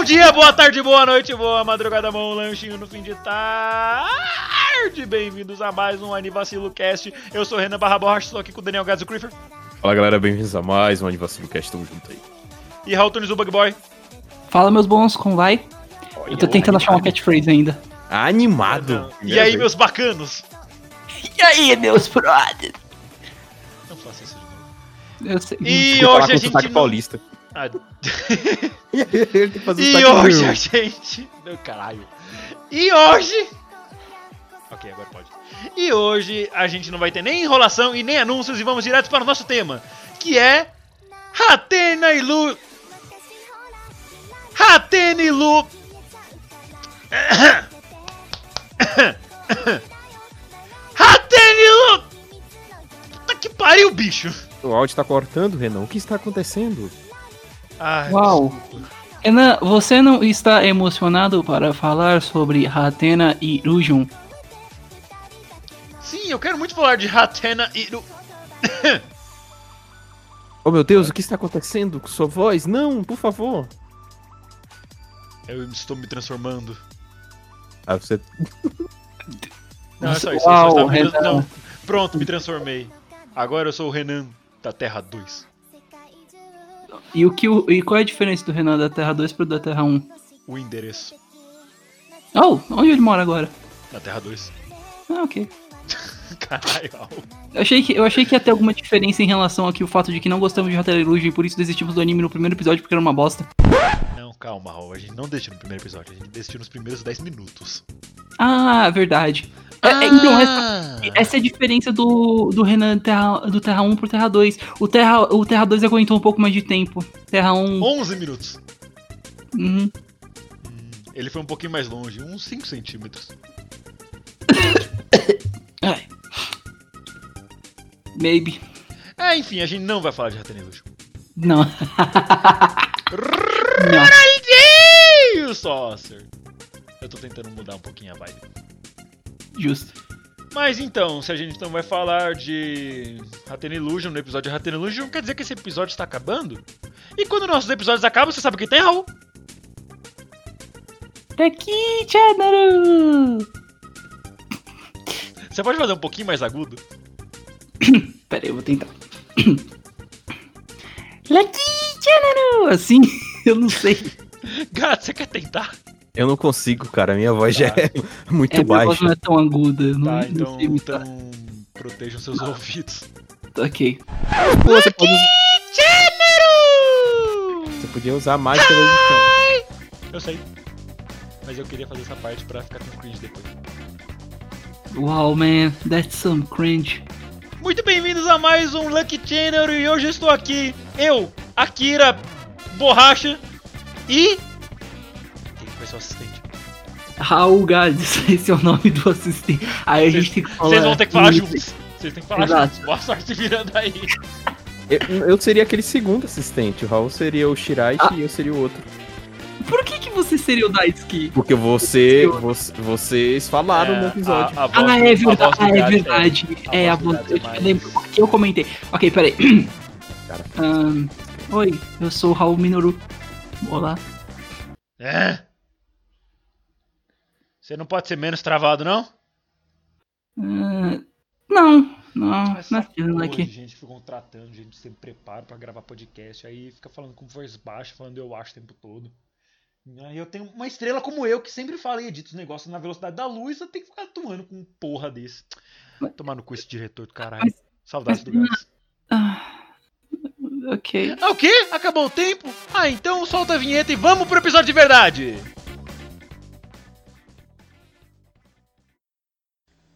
Bom dia, boa tarde, boa noite, boa madrugada, bom lanchinho no fim de tarde. Bem-vindos a mais um Anivacilo Cast. Eu sou o Renan Barra Borracha, estou aqui com o Daniel Gás e o Creeper. Fala galera, bem-vindos a mais um Anivacilo Cast, tamo junto aí. E Raul Tunes, o Bug Boy. Fala, meus bons, como vai? Eu tô tentando achar uma catchphrase ainda. Animado! E aí, meus bacanos? E aí, meus brothers? Não faça isso de novo. Eu sei. E hoje a o gente não... paulista. Ah, E hoje a gente. Meu caralho. E hoje. Ok, agora pode. E hoje a gente não vai ter nem enrolação e nem anúncios e vamos direto para o nosso tema, que é. Hatena e Lu. Hatena e Lu. Hatena e Lu. Puta que pariu, bicho. O áudio tá cortando, Renan. O que está acontecendo? Ai, Uau. Renan, você não está emocionado para falar sobre Hatena e Illusion? Sim, eu quero muito falar de Hatena e Lu. Oh meu Deus, o que está acontecendo com sua voz? Não, por favor. Eu estou me transformando. Ah, você... Não, é só isso. Uau, eu só estava Renan. não, pronto, me transformei. Agora eu sou o Renan da Terra 2. E, o que o, e qual é a diferença do Renan da Terra 2 pro da Terra 1? O endereço Oh, onde ele mora agora? da Terra 2. Ah, ok. Caralho. Eu achei, que, eu achei que ia ter alguma diferença em relação aqui o fato de que não gostamos de Illusion e por isso desistimos do anime no primeiro episódio porque era uma bosta. Não, calma, Raul. A gente não desistiu no primeiro episódio. A gente desistiu nos primeiros 10 minutos. Ah, verdade. É, é, então, essa, Ah! essa é a diferença do, do Renan Terra, do Terra 1 pro Terra 2. O Terra, o Terra 2 aguentou um pouco mais de tempo. Terra 1. 11 minutos. Uhum. Hum, ele foi um pouquinho mais longe, uns 5 centímetros. Ai. Maybe. É, enfim, a gente não vai falar de. Não. não. Ronaldinho Saucer! Eu tô tentando mudar um pouquinho a vibe. Justo. Mas então, se a gente então vai falar de Hatena Illusion no episódio de Hatena Illusion, quer dizer que esse episódio está acabando? E quando nossos episódios acabam, você sabe o que tem, Raul? Daqui, Chanaru! Você pode fazer um pouquinho mais agudo? Pera aí, eu vou tentar. Lucky Chanaru! Assim, eu não sei. Gato, você quer tentar? Eu não consigo, cara. Minha voz já Tá. é muito É, minha voz baixa. não é tão aguda. eu Não, Tá, não então, então protejam seus ouvidos. Ok. Pô, você, pode usar- Chanaru! você podia usar mais pela edição. Eu sei. Mas eu queria fazer essa parte pra ficar com cringe depois. Wow, man, that's some cringe. Muito bem-vindos a mais um Lucky Channel e hoje eu estou aqui, eu, Akira Borracha e. Seu assistente? Raul Gades, esse é o nome do assistente. Aí a gente tem que falar. Vocês vão ter que falar isso. juntos. Vocês têm que falar Exato. juntos. Boa sorte virando aí. Eu, eu seria aquele segundo assistente. O Raul seria o Shiraishi Ah. e eu seria o outro. Por que, que você seria o Daisuke? Porque você, você- vocês falaram no episódio. A, a voz Ah, é a voz verdade. Ah, é verdade. a É, a voz é Eu lembro que eu comentei. Ok, peraí. Cara. Ahn, oi, eu sou o Raul Minoru. Olá. É? Você não pode ser menos travado, não? Ahn, não, não, Essa não é porra de aqui. gente fica contratando, gente sem preparo pra gravar podcast, aí fica falando com voz baixa, falando eu acho o tempo todo. Aí eu tenho uma estrela como eu, que sempre fala e edita os negócios na velocidade da luz, eu tenho que ficar atuando com um porra desse. Tomar no cu esse diretor do caralho. Mas- Saudades mas- do Gás. Ah, ok. Ah, o quê? Acabou o tempo? Ah, então solta a vinheta e vamos pro episódio de verdade!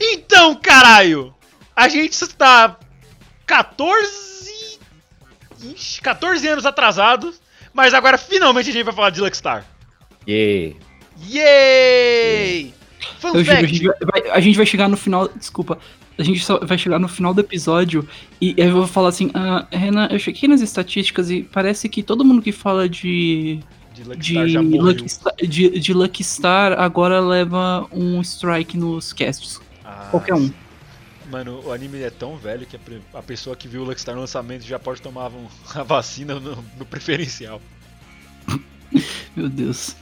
Então, caralho! A gente está 14. Ixi, 14 anos atrasado, mas agora finalmente a gente vai falar de Luckstar. Yeah. Yay! Fun Eu juro, a, gente vai, a gente vai chegar no final. Desculpa. A gente só vai chegar no final do episódio e eu vou falar assim: ah, Renan, eu chequei nas estatísticas e parece que todo mundo que fala de. De De Luckstar morreu. Lucky, Star, de, de Lucky Star agora leva um strike nos casts. Ah, Qualquer um. Mano, o anime é tão velho que a, pessoa que viu o Luckstar no lançamento já pode tomar a vacina no, no preferencial. Meu Deus.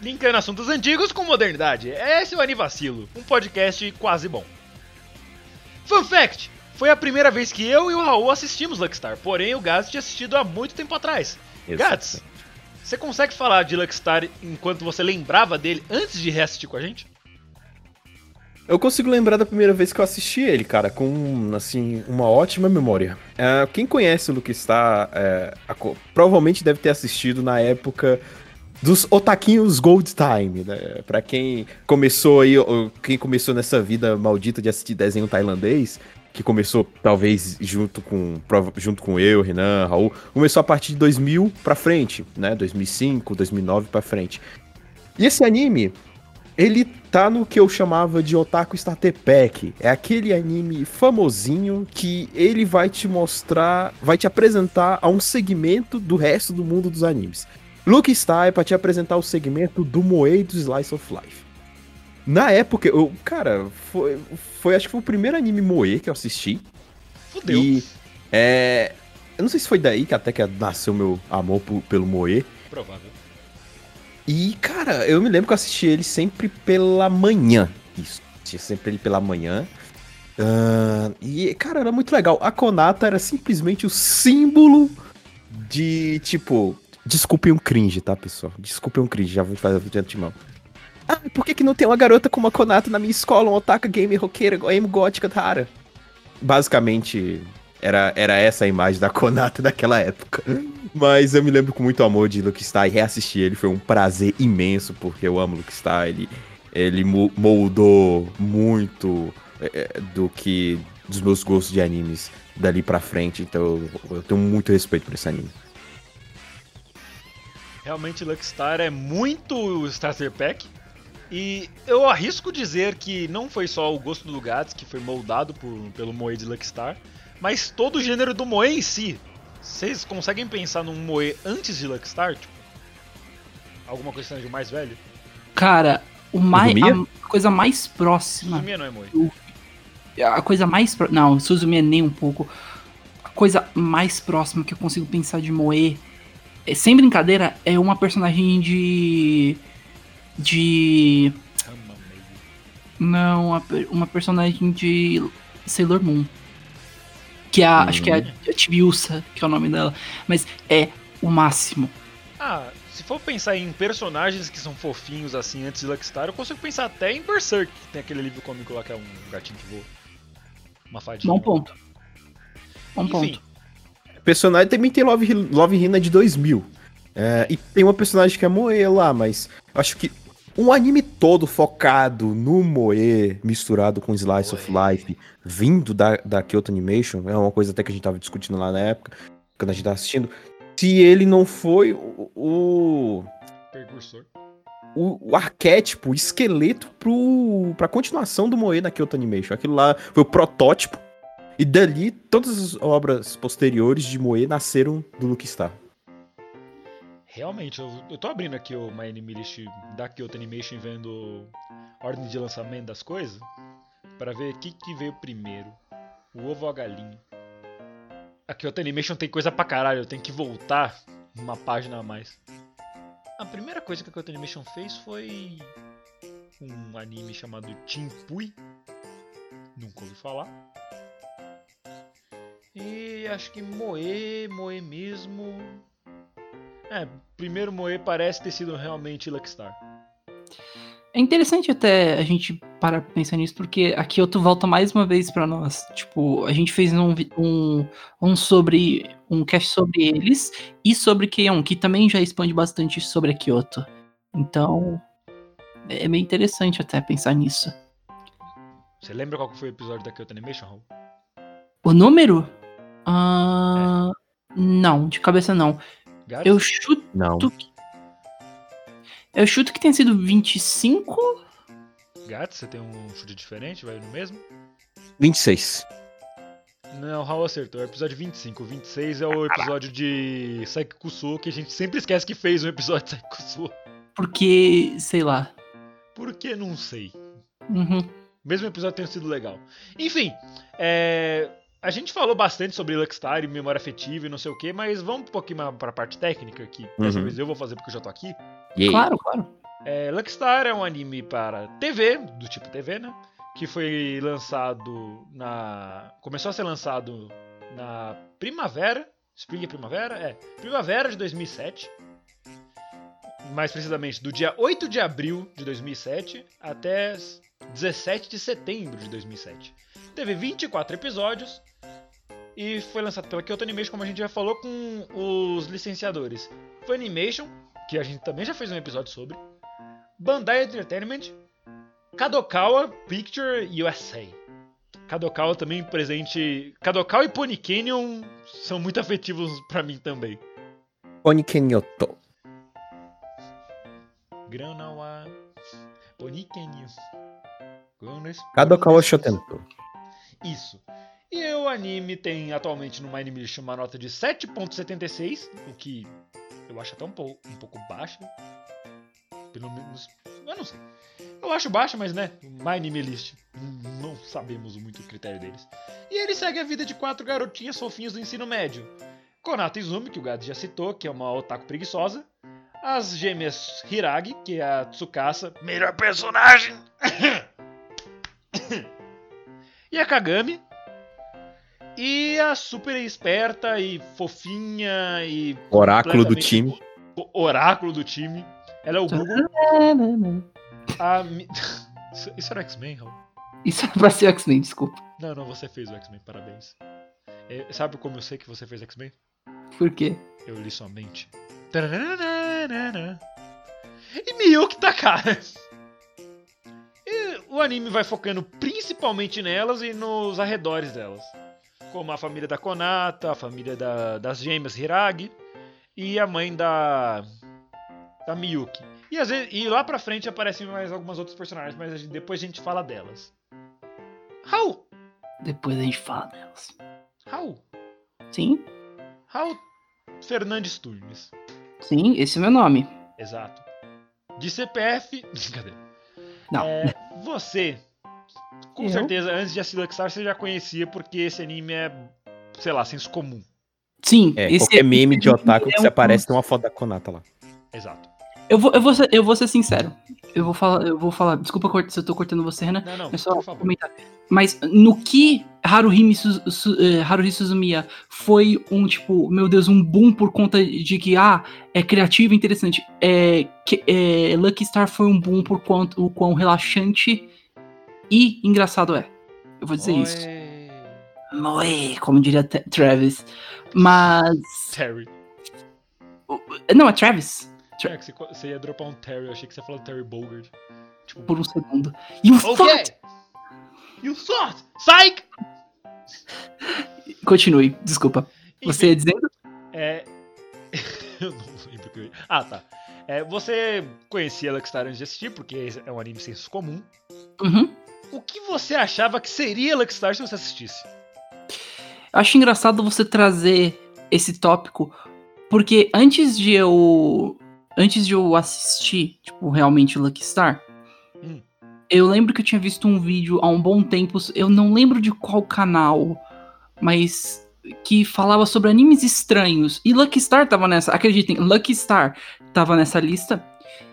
Linkando assuntos antigos com modernidade. Esse é o Anivacilo, um podcast quase bom. Fun fact! Foi a primeira vez que eu e o Raul assistimos Luckstar, porém o Gats tinha assistido há muito tempo atrás. Gats, você consegue falar de Luckstar enquanto você lembrava dele antes de reassistir com a gente? Eu consigo lembrar da primeira vez que eu assisti ele, cara, com, assim, uma ótima memória. É, quem conhece o Luke Star, a co- provavelmente deve ter assistido na época dos Otaquinhos Gold Time, né? Pra quem começou aí, quem começou nessa vida maldita de assistir desenho tailandês, que começou talvez junto com, junto com eu, Renan, Raul, começou a partir de 2000 pra frente, né? 2005, 2009 pra frente. E esse anime, ele tá no que eu chamava de Otaku Starter Pack. É aquele anime famosinho que ele vai te mostrar, vai te apresentar a um segmento do resto do mundo dos animes. Luke Star pra te apresentar o segmento do Moe do Slice of Life. Na época, eu, cara, foi, foi acho que foi o primeiro anime Moe que eu assisti. Fudeu. E é, eu não sei se foi daí que até que nasceu meu amor por- pelo Moe. Provável. E, cara, eu me lembro que eu assisti ele sempre pela manhã. Isso, assistia sempre ele pela manhã. Ah, e, cara, era muito legal. A Konata era simplesmente o símbolo de, tipo... Desculpem um cringe, tá, pessoal? Desculpem um cringe, já vou fazer de antemão. Ah, por que, que não tem uma garota como a Konata na minha escola? Um otaka gamer roqueira, emo gótica, Tara? Basicamente, era, era essa a imagem da Konata naquela época. Mas eu me lembro com muito amor de Luke Star e reassistir ele foi um prazer imenso, porque eu amo Luke Star. Ele, ele mo- moldou muito é, é, do que. dos meus gostos de animes dali pra frente. Então eu, eu tenho muito respeito por esse anime. Realmente Luckstar é muito Starter Pack. E eu arrisco dizer que não foi só o gosto do Gats que foi moldado por, pelo Moe de Luckstar, mas todo o gênero do Moe em si. Vocês conseguem pensar num Moe antes de Luckstar? Tipo, alguma coisa seja mais velho? Cara, o mais, Suzumiya? a coisa mais próxima. Suzumiya não é Moe. A coisa mais. pró- Não, Suzumiya nem um pouco. A coisa mais próxima que eu consigo pensar de Moe, é, sem brincadeira, é uma personagem de. De. Não, a per- uma personagem de Sailor Moon. Que é a, acho que é a Tibiusa, que é o nome dela. Mas é o máximo. Ah, se for pensar em personagens que são fofinhos assim antes de Luckstar, eu consigo pensar até em Berserk, que tem aquele livro cômico lá que é um gatinho que voa. Uma fadinha. Bom ponto. Bom Enfim, ponto. Personagem também tem Love, Love Hina de 2000. É, e tem uma personagem que é Moe lá, mas acho que um anime todo focado no Moe, misturado com Slice of Life, vindo da, da Kyoto Animation, é uma coisa até que a gente tava discutindo lá na época, quando a gente tava assistindo. Se ele não foi o, o, precursor. o, o arquétipo, o esqueleto pro, pra continuação do Moe na Kyoto Animation. Aquilo lá foi o protótipo. E dali, todas as obras posteriores de Moe nasceram do Luke Star. Realmente, eu, eu tô abrindo aqui o My Anime List da Kyoto Animation vendo ordem de lançamento das coisas para ver o que, que veio primeiro, o ovo ou a galinha. A Kyoto Animation tem coisa pra caralho, eu tenho que voltar uma página a mais. A primeira coisa que a Kyoto Animation fez foi um anime chamado Chimpui. Nunca ouvi falar. E acho que Moe, Moe mesmo. É, primeiro Moe parece ter sido realmente Luckstar. É interessante até a gente parar pra pensar nisso, porque a Kyoto volta mais uma vez pra nós. Tipo, a gente fez um, um, um sobre. um cast sobre eles e sobre Keion, que também já expande bastante sobre a Kyoto. Então. É bem interessante até pensar nisso. Você lembra qual foi o episódio da Kyoto Animation, Raul? O número? Ah, Não, de cabeça não. Eu chuto Não. que. Eu chuto que tenha sido 25. Gats, você tem um chute diferente, vai no mesmo? 26. Não, Raul acertou. É o episódio 25. O 26 é o episódio de Saikusu, que a gente sempre esquece que fez um episódio de Saikusu. Porque, sei lá. Por que não sei? Uhum. Mesmo episódio tenha sido legal. Enfim, é, a gente falou bastante sobre Luckstar e memória afetiva e não sei o que, mas vamos um pouquinho mais pra parte técnica aqui. Dessa Uhum. vez eu vou fazer porque eu já tô aqui. Yay. Claro, claro. É, Luckstar é um anime para TV, do tipo TV, né? Que foi lançado na. Começou a ser lançado na primavera. Spring e primavera? É. Primavera de 2007. Mais precisamente, do dia 8 de abril de 2007 até 17 de setembro de 2007. Teve 24 episódios e foi lançado pela Kyoto Animation, como a gente já falou, com os licenciadores Funimation, que a gente também já fez um episódio sobre, Bandai Entertainment, Kadokawa Picture USA. Kadokawa também presente. Kadokawa e Pony Canyon são muito afetivos pra mim também. Onikenyoto. Granawa, Pony Canyon. Kadokawa Shotento. Isso. E o anime tem atualmente no My Animation uma nota de 7.76, o que eu acho até um pouco, um pouco baixa. Pelo menos. Eu não sei. Eu acho baixa, mas né? My Anime List. n- Não sabemos muito o critério deles. E ele segue a vida de quatro garotinhas fofinhas do ensino médio. Konata Izumi, que o Gado já citou, que é uma otaku preguiçosa. As gêmeas Hiragi, que é a Tsukasa, melhor personagem! e a Kagami. E a super esperta e fofinha e. Oráculo do time. Oráculo do time. Ela é o Google. A Isso- Isso era X-Men, Raul? Isso é pra ser X-Men, desculpa. Não, não, você fez o X-Men, parabéns. É, sabe como eu sei que você fez X-Men? Por quê? Eu li sua mente. Tararararara. E Miyuki tá cara. E o anime vai focando principalmente nelas e nos arredores delas. Como a família da Konata, a família da- das gêmeas Hiragi e a mãe da. da Miyuki. E, às vezes, e lá pra frente aparecem mais algumas outros personagens, mas a gente- depois a gente fala delas. Raul! Depois a gente fala delas. Raul! Sim, Raul Fernandes Turmes. sim, esse é meu nome. Exato. De CPF. Brincadeira. Não. É, você, com Eu? certeza, antes de assistir Luckstar, você já conhecia, porque esse anime é, sei lá, senso comum. Sim, É, esse qualquer meme de otaku é que se aparece tem uma foto da Konata lá. Exato. Eu vou, eu, vou ser, eu vou ser sincero. Eu vou falar, eu vou falar. Desculpa se eu tô cortando você, Renan. Não, não, É só comentar. Mas no que Haruhi, Su, Su, eh, Haruhi Suzumiya foi um, tipo, meu Deus, um boom por conta de que, ah, é criativo e interessante. É, que, é, Lucky Star foi um boom por quanto, o quão relaxante e engraçado é. Eu vou dizer isso. Oi, Moe, como diria Tra- Travis. Mas. Terry. Não, é Travis. É que você, ia dropar um Terry, eu achei que você ia falar Terry Bogard. Tipo, Por um segundo. You ok! thought! You thought! Psych! Continue, desculpa. Você ia dizendo? É. eu não lembro o que eu ia. Ah, tá. É, você conhecia Luckstar antes de assistir, porque é um anime senso comum. Uhum. O que você achava que seria Luckstar se você assistisse? Eu acho engraçado você trazer esse tópico, porque antes de eu. Antes de eu assistir, tipo, realmente Lucky Star, Hum. eu lembro que eu tinha visto um vídeo há um bom tempo, eu não lembro de qual canal, mas que falava sobre animes estranhos. E Lucky Star tava nessa, acreditem, Lucky Star tava nessa lista.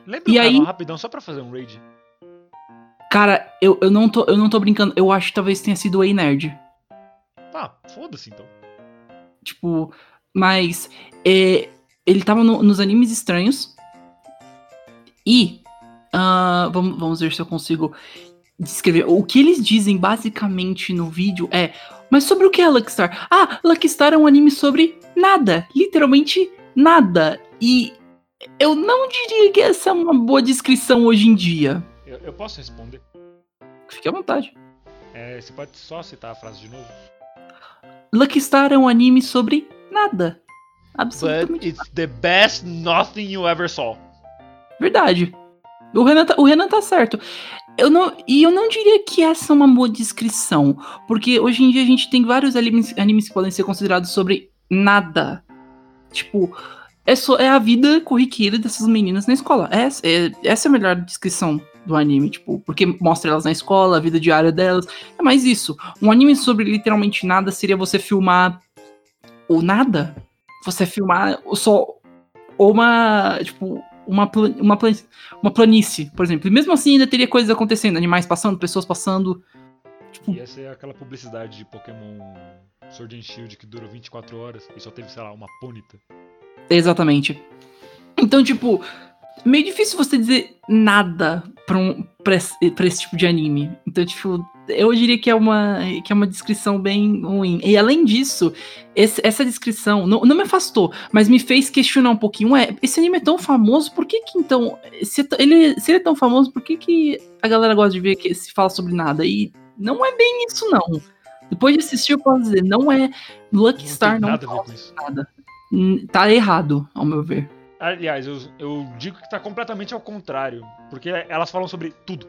Lembra E o aí- rapidão só pra fazer um raid? Cara, eu, eu, não tô, eu não tô brincando, eu acho que talvez tenha sido o Ei Nerd. Ah, foda-se então. Tipo, mas é, ele tava no- nos animes estranhos. E ah, vamos, vamos ver se eu consigo descrever. O que eles dizem basicamente no vídeo é. Mas sobre o que é Lucky Star? Ah, Lucky Star é um anime sobre nada. Literalmente nada. E eu não diria que essa é uma boa descrição hoje em dia. Eu, eu posso responder? Fique à vontade. É, você pode só citar a frase de novo? Lucky Star é um anime sobre nada. But Absolutamente it's the best nothing you ever saw. Verdade. O Renan, tá, o Renan tá certo. Eu não, e eu não diria que essa é uma boa descrição. Porque hoje em dia a gente tem vários animes, animes que podem ser considerados sobre nada. Tipo, é, só, é a vida corriqueira dessas meninas na escola. Essa é, essa é a melhor descrição do anime, tipo, porque mostra elas na escola, a vida diária delas. É mais isso. Um anime sobre literalmente nada seria você filmar o nada. Você filmar só uma, tipo, uma, uma, uma planície, por exemplo. E mesmo assim ainda teria coisas acontecendo, animais passando, pessoas passando. Tipo, E essa é aquela publicidade de Pokémon Sword and Shield que durou 24 horas e só teve, sei lá, uma pônita. Exatamente. Então, tipo, meio difícil você dizer nada pra, um, pra, esse, pra esse tipo de anime. Então, tipo, eu diria que é uma, que é uma descrição bem ruim. E além disso, esse- essa descrição não, não me afastou, mas me fez questionar um pouquinho. Ué, esse anime é tão famoso, por que que então. Se, é ele, se ele é tão famoso, por que que a galera gosta de ver que se fala sobre nada? E não é bem isso, não. Depois de assistir, eu posso dizer, não é. Lucky Não Star não nada nada. Hum, Tá errado, ao meu ver. Aliás, eu, eu digo que tá completamente ao contrário. Porque elas falam sobre tudo.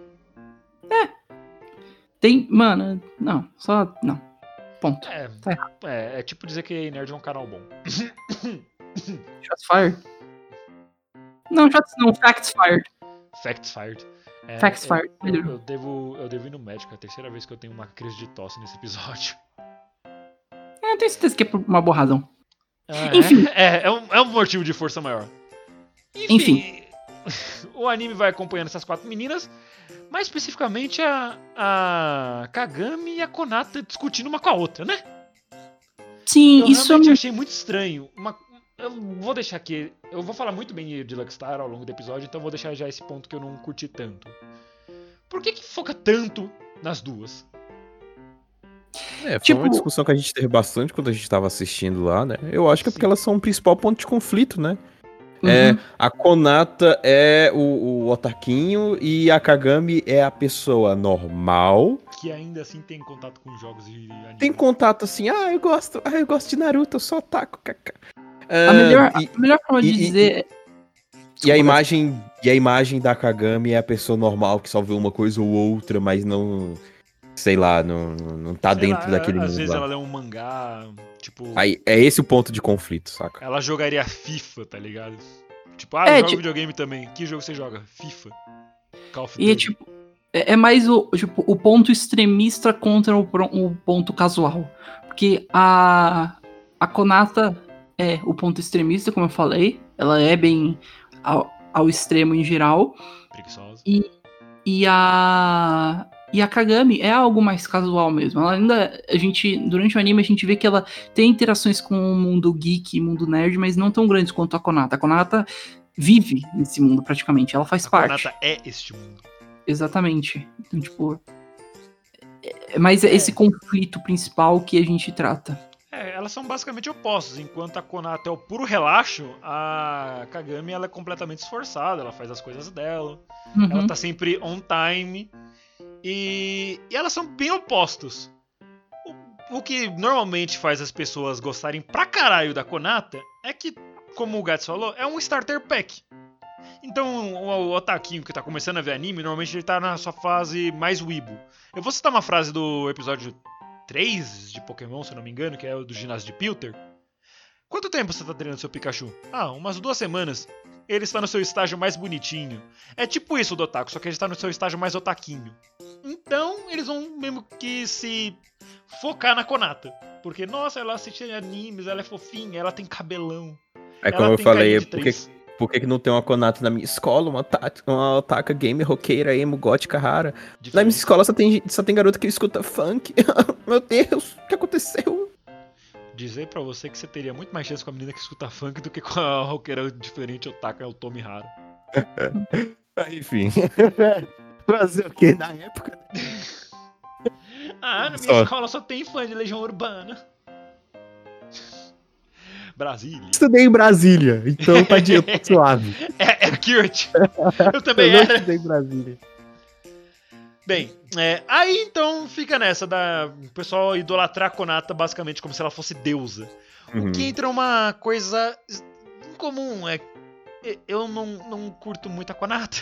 Tem. Mano, não, só. Não. Ponto. É, Tá é, é tipo dizer que Nerd é um canal bom. Shots fired? Não, shots não, facts fired. Facts fired. É, Facts eu- fired, Eu, eu devo, eu devo ir no médico. É a terceira vez que eu tenho uma crise de tosse nesse episódio. Eu tenho certeza que é por uma boa razão. Ah, Enfim. É, é, um, é um motivo de força maior. Enfim. o anime vai acompanhando essas quatro meninas, mais especificamente a, a Kagami e a Konata discutindo uma com a outra, né? Sim, Eu isso é realmente muito. achei muito estranho. Uma- eu vou deixar aqui. Eu vou falar muito bem de Luckstar ao longo do episódio, então vou deixar já esse ponto que eu não curti tanto. Por que, que foca tanto nas duas? É, foi Tipo- uma discussão que a gente teve bastante quando a gente tava assistindo lá, né? Eu acho que é porque elas são o principal ponto de conflito, né? É, Uhum. a Konata é o, o otaquinho e a Kagami é a pessoa normal. Que ainda assim tem contato com jogos de anime. Tem contato assim, ah, eu gosto, ah, eu gosto de Naruto, eu sou otaku, kaká. A Ah, melhor, e, a melhor forma de e- e- dizer. é- e a imagem e a imagem da Kagami é a pessoa normal que só vê uma coisa ou outra, mas não, sei lá, não, não tá Sei dentro lá, daquele Às mundo vezes lá. ela lê um mangá, tipo. Aí, é esse o ponto de conflito, saca? Ela jogaria FIFA, tá ligado? Tipo, ah, É, eu jogo tipo- videogame também. Que jogo você joga? FIFA. Call of E é Duty. tipo. É é mais o, tipo, o ponto extremista contra o, o ponto casual. Porque a, a Konata é o ponto extremista, como eu falei. Ela é bem ao, ao extremo em geral. Preguiçosa. E a. E a Kagami é algo mais casual mesmo. Ela ainda. A gente. Durante o anime a gente vê que ela tem interações com o mundo geek, mundo nerd, mas não tão grandes quanto a Konata. A Konata vive nesse mundo praticamente. Ela faz A parte. Konata é este mundo. Exatamente. Então, tipo. É, é mais esse conflito principal que a gente trata. É, elas são basicamente opostas. Enquanto a Konata é o puro relaxo, a Kagami ela é completamente esforçada, ela faz as coisas dela. Uhum. Ela tá sempre on time. E, e elas são bem opostos. O, o que normalmente faz as pessoas gostarem pra caralho da Konata é que, como o Gats falou, é um starter pack. Então, o, o Otaquinho que tá começando a ver anime, normalmente ele tá na sua fase mais weebo. Eu vou citar uma frase do episódio 3 de Pokémon, se não me engano, que é o do ginásio de Pilter. Quanto tempo você tá treinando seu Pikachu? Ah, umas duas semanas. Ele está no seu estágio mais bonitinho. É tipo isso do Otaku, só que ele está no seu estágio mais otaquinho. Então, eles vão mesmo que se focar na Konata. Porque, nossa, ela assiste animes, ela é fofinha, ela tem cabelão. É ela como eu tem falei, de por que, que que não tem uma Konata na minha escola, uma, uma otaka gamer, roqueira, emo, gótica, rara? Na minha Diferente. escola só tem, só tem garota que escuta funk. Meu Deus, o que aconteceu? Dizer pra você que você teria muito mais chance com a menina que escuta funk do que com a roqueira diferente otaka, é o Tommy Raro. Ah, Enfim. Fazer o que na época? Ah, na minha Só. escola só tem fã de Legião Urbana. Brasília. Estudei em Brasília, então tá de suave. É, é accurate. Eu também Eu era. estudei em Brasília. Bem, é, aí então fica nessa da o pessoal idolatrar a Konata basicamente como se ela fosse deusa. Uhum. Que entra uma coisa incomum, é eu não, não curto muito a Konata.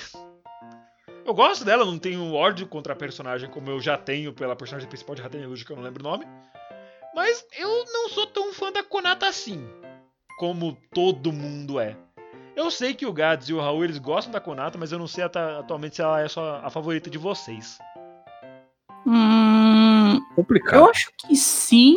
Eu gosto dela, não tenho ódio contra a personagem como eu já tenho pela personagem principal de Raten Rouge, que eu não lembro o nome. Mas eu não sou tão fã da Konata assim, como todo mundo é. Eu sei que o Gads e o Raul eles gostam da Konata, mas eu não sei atualmente se ela é só a favorita de vocês. Hum, Complicado. eu acho que sim,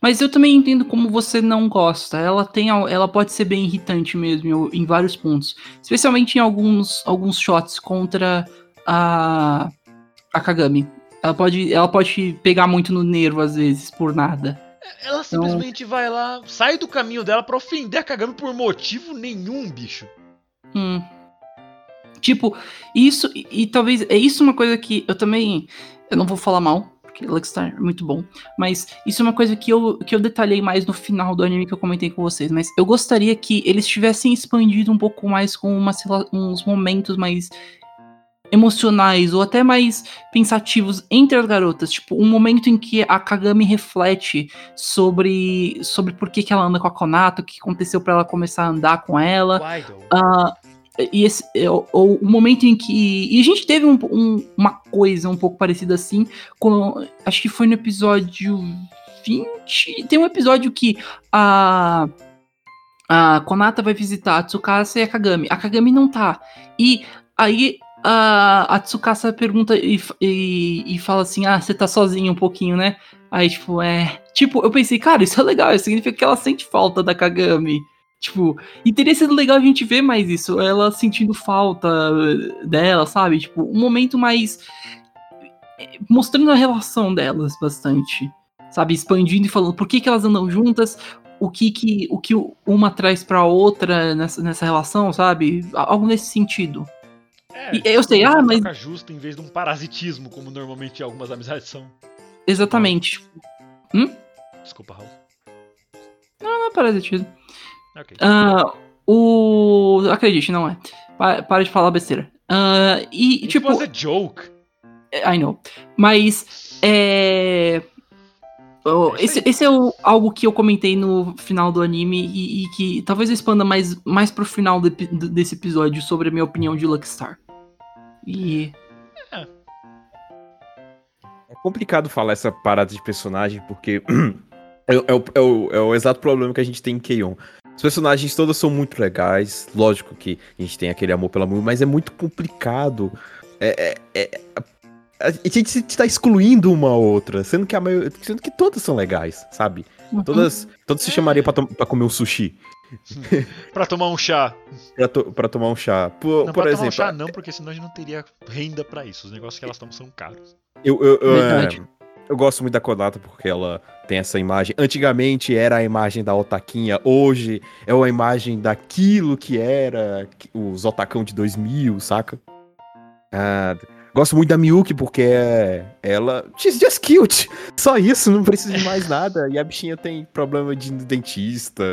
mas eu também entendo como você não gosta. Ela tem, ela pode ser bem irritante mesmo em, vários pontos, especialmente em alguns, alguns shots contra a a Kagami. Ela pode, ela pode pegar muito no nervo às vezes por nada. Ela simplesmente vai lá, sai do caminho dela pra ofender a Kagami por motivo nenhum, bicho. Hum. Tipo, isso, e, e talvez é isso uma coisa que eu também. Eu não vou falar mal, porque Luckstar é muito bom. Mas isso é uma coisa que eu, que eu detalhei mais no final do anime que eu comentei com vocês. Mas eu gostaria que eles tivessem expandido um pouco mais com umas uns momentos mais emocionais ou até mais pensativos entre as garotas. Tipo, um momento em que a Kagami reflete sobre, sobre por que, que ela anda com a Konato, o que aconteceu pra ela começar a andar com ela. Wydol. E esse, é, o, o momento em que. E a gente teve um- um- uma coisa um pouco parecida assim. Acho que foi no episódio 20. Tem um episódio que a. A Konata vai visitar a Tsukasa e a Kagami. A Kagami não tá. E aí a, a Tsukasa pergunta e, e, e fala assim: Ah, você tá sozinho um pouquinho, né? Aí, tipo, é. Tipo, eu pensei, cara, isso é legal. Isso significa que ela sente falta da Kagami. Tipo, e teria sido legal a gente ver mais isso, ela sentindo falta eh, dela, sabe? Tipo, um momento mais. eh, mostrando a relação delas bastante. Sabe? Expandindo e falando por que, que elas andam juntas, o que, que, o que uma traz pra outra nessa, nessa relação, sabe? Algo nesse sentido. É, E eu sei, ah, uma mas- justa em vez de um parasitismo, como normalmente algumas amizades são. Exatamente. Desculpa, Raul. Não é parasitismo. Ok. Ah, o. Acredite, não é. Pa- Para de falar besteira. Ah, e, It tipo. was a joke. I know. Mas é. É esse, esse é o- algo que eu comentei no final do anime e, e que talvez eu expanda mais, mais pro final epi- do- desse episódio sobre a minha opinião de Luckstar. E. É complicado falar essa parada de personagem, porque é, o- é o, é o- é o exato problema que a gente tem em Keion. Os personagens todos são muito legais, lógico que a gente tem aquele amor pela Mu, mas é muito complicado. É, é- é- a, gente tá excluindo uma a outra, sendo que a maioria, sendo que todas são legais, sabe? Todas, todas se chamariam pra comer um sushi, Pra tomar um chá. pra, to- pra tomar um chá. Por, Não, por pra exemplo, tomar um chá não, porque senão a gente não teria renda pra isso. Os negócios que elas tomam são caros. Eu, eu, eu, Verdade. é, eu gosto muito da Kodata porque ela tem essa imagem. Antigamente era a imagem da Otaquinha, hoje é uma imagem daquilo que era os Otacão de 2000, saca? Ah, gosto muito da Miyuki porque é- ela. She's just cute! Só isso, não precisa de mais nada. E a bichinha tem problema de dentista,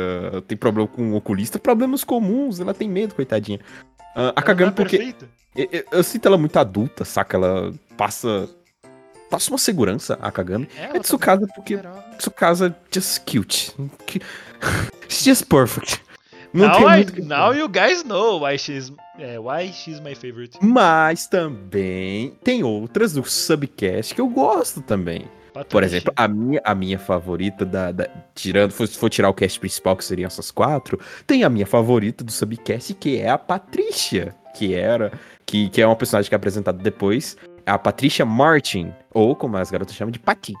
tem problema com oculista, problemas comuns, ela tem medo, coitadinha. Ah, a não Kagami é porque. Eu, eu- eu sinto ela muito adulta, saca? Ela passa. Passa uma segurança, a Kagami. Ela É Tsukasa tá porque Tsukasa just cute. She's just perfect. Não now, tem I- now you guys know why she's, é, why she's my favorite. Mas também tem outras do Subcast que eu gosto também. Por Patrícia. exemplo, a minha, a minha favorita da. da- tirando, se for tirar o cast principal, que seriam essas quatro, tem a minha favorita do Subcast, que é a Patrícia. Que era. Que, que é uma personagem que é apresentada depois. A Patrícia Martin. Ou como as garotas chamam de Pati.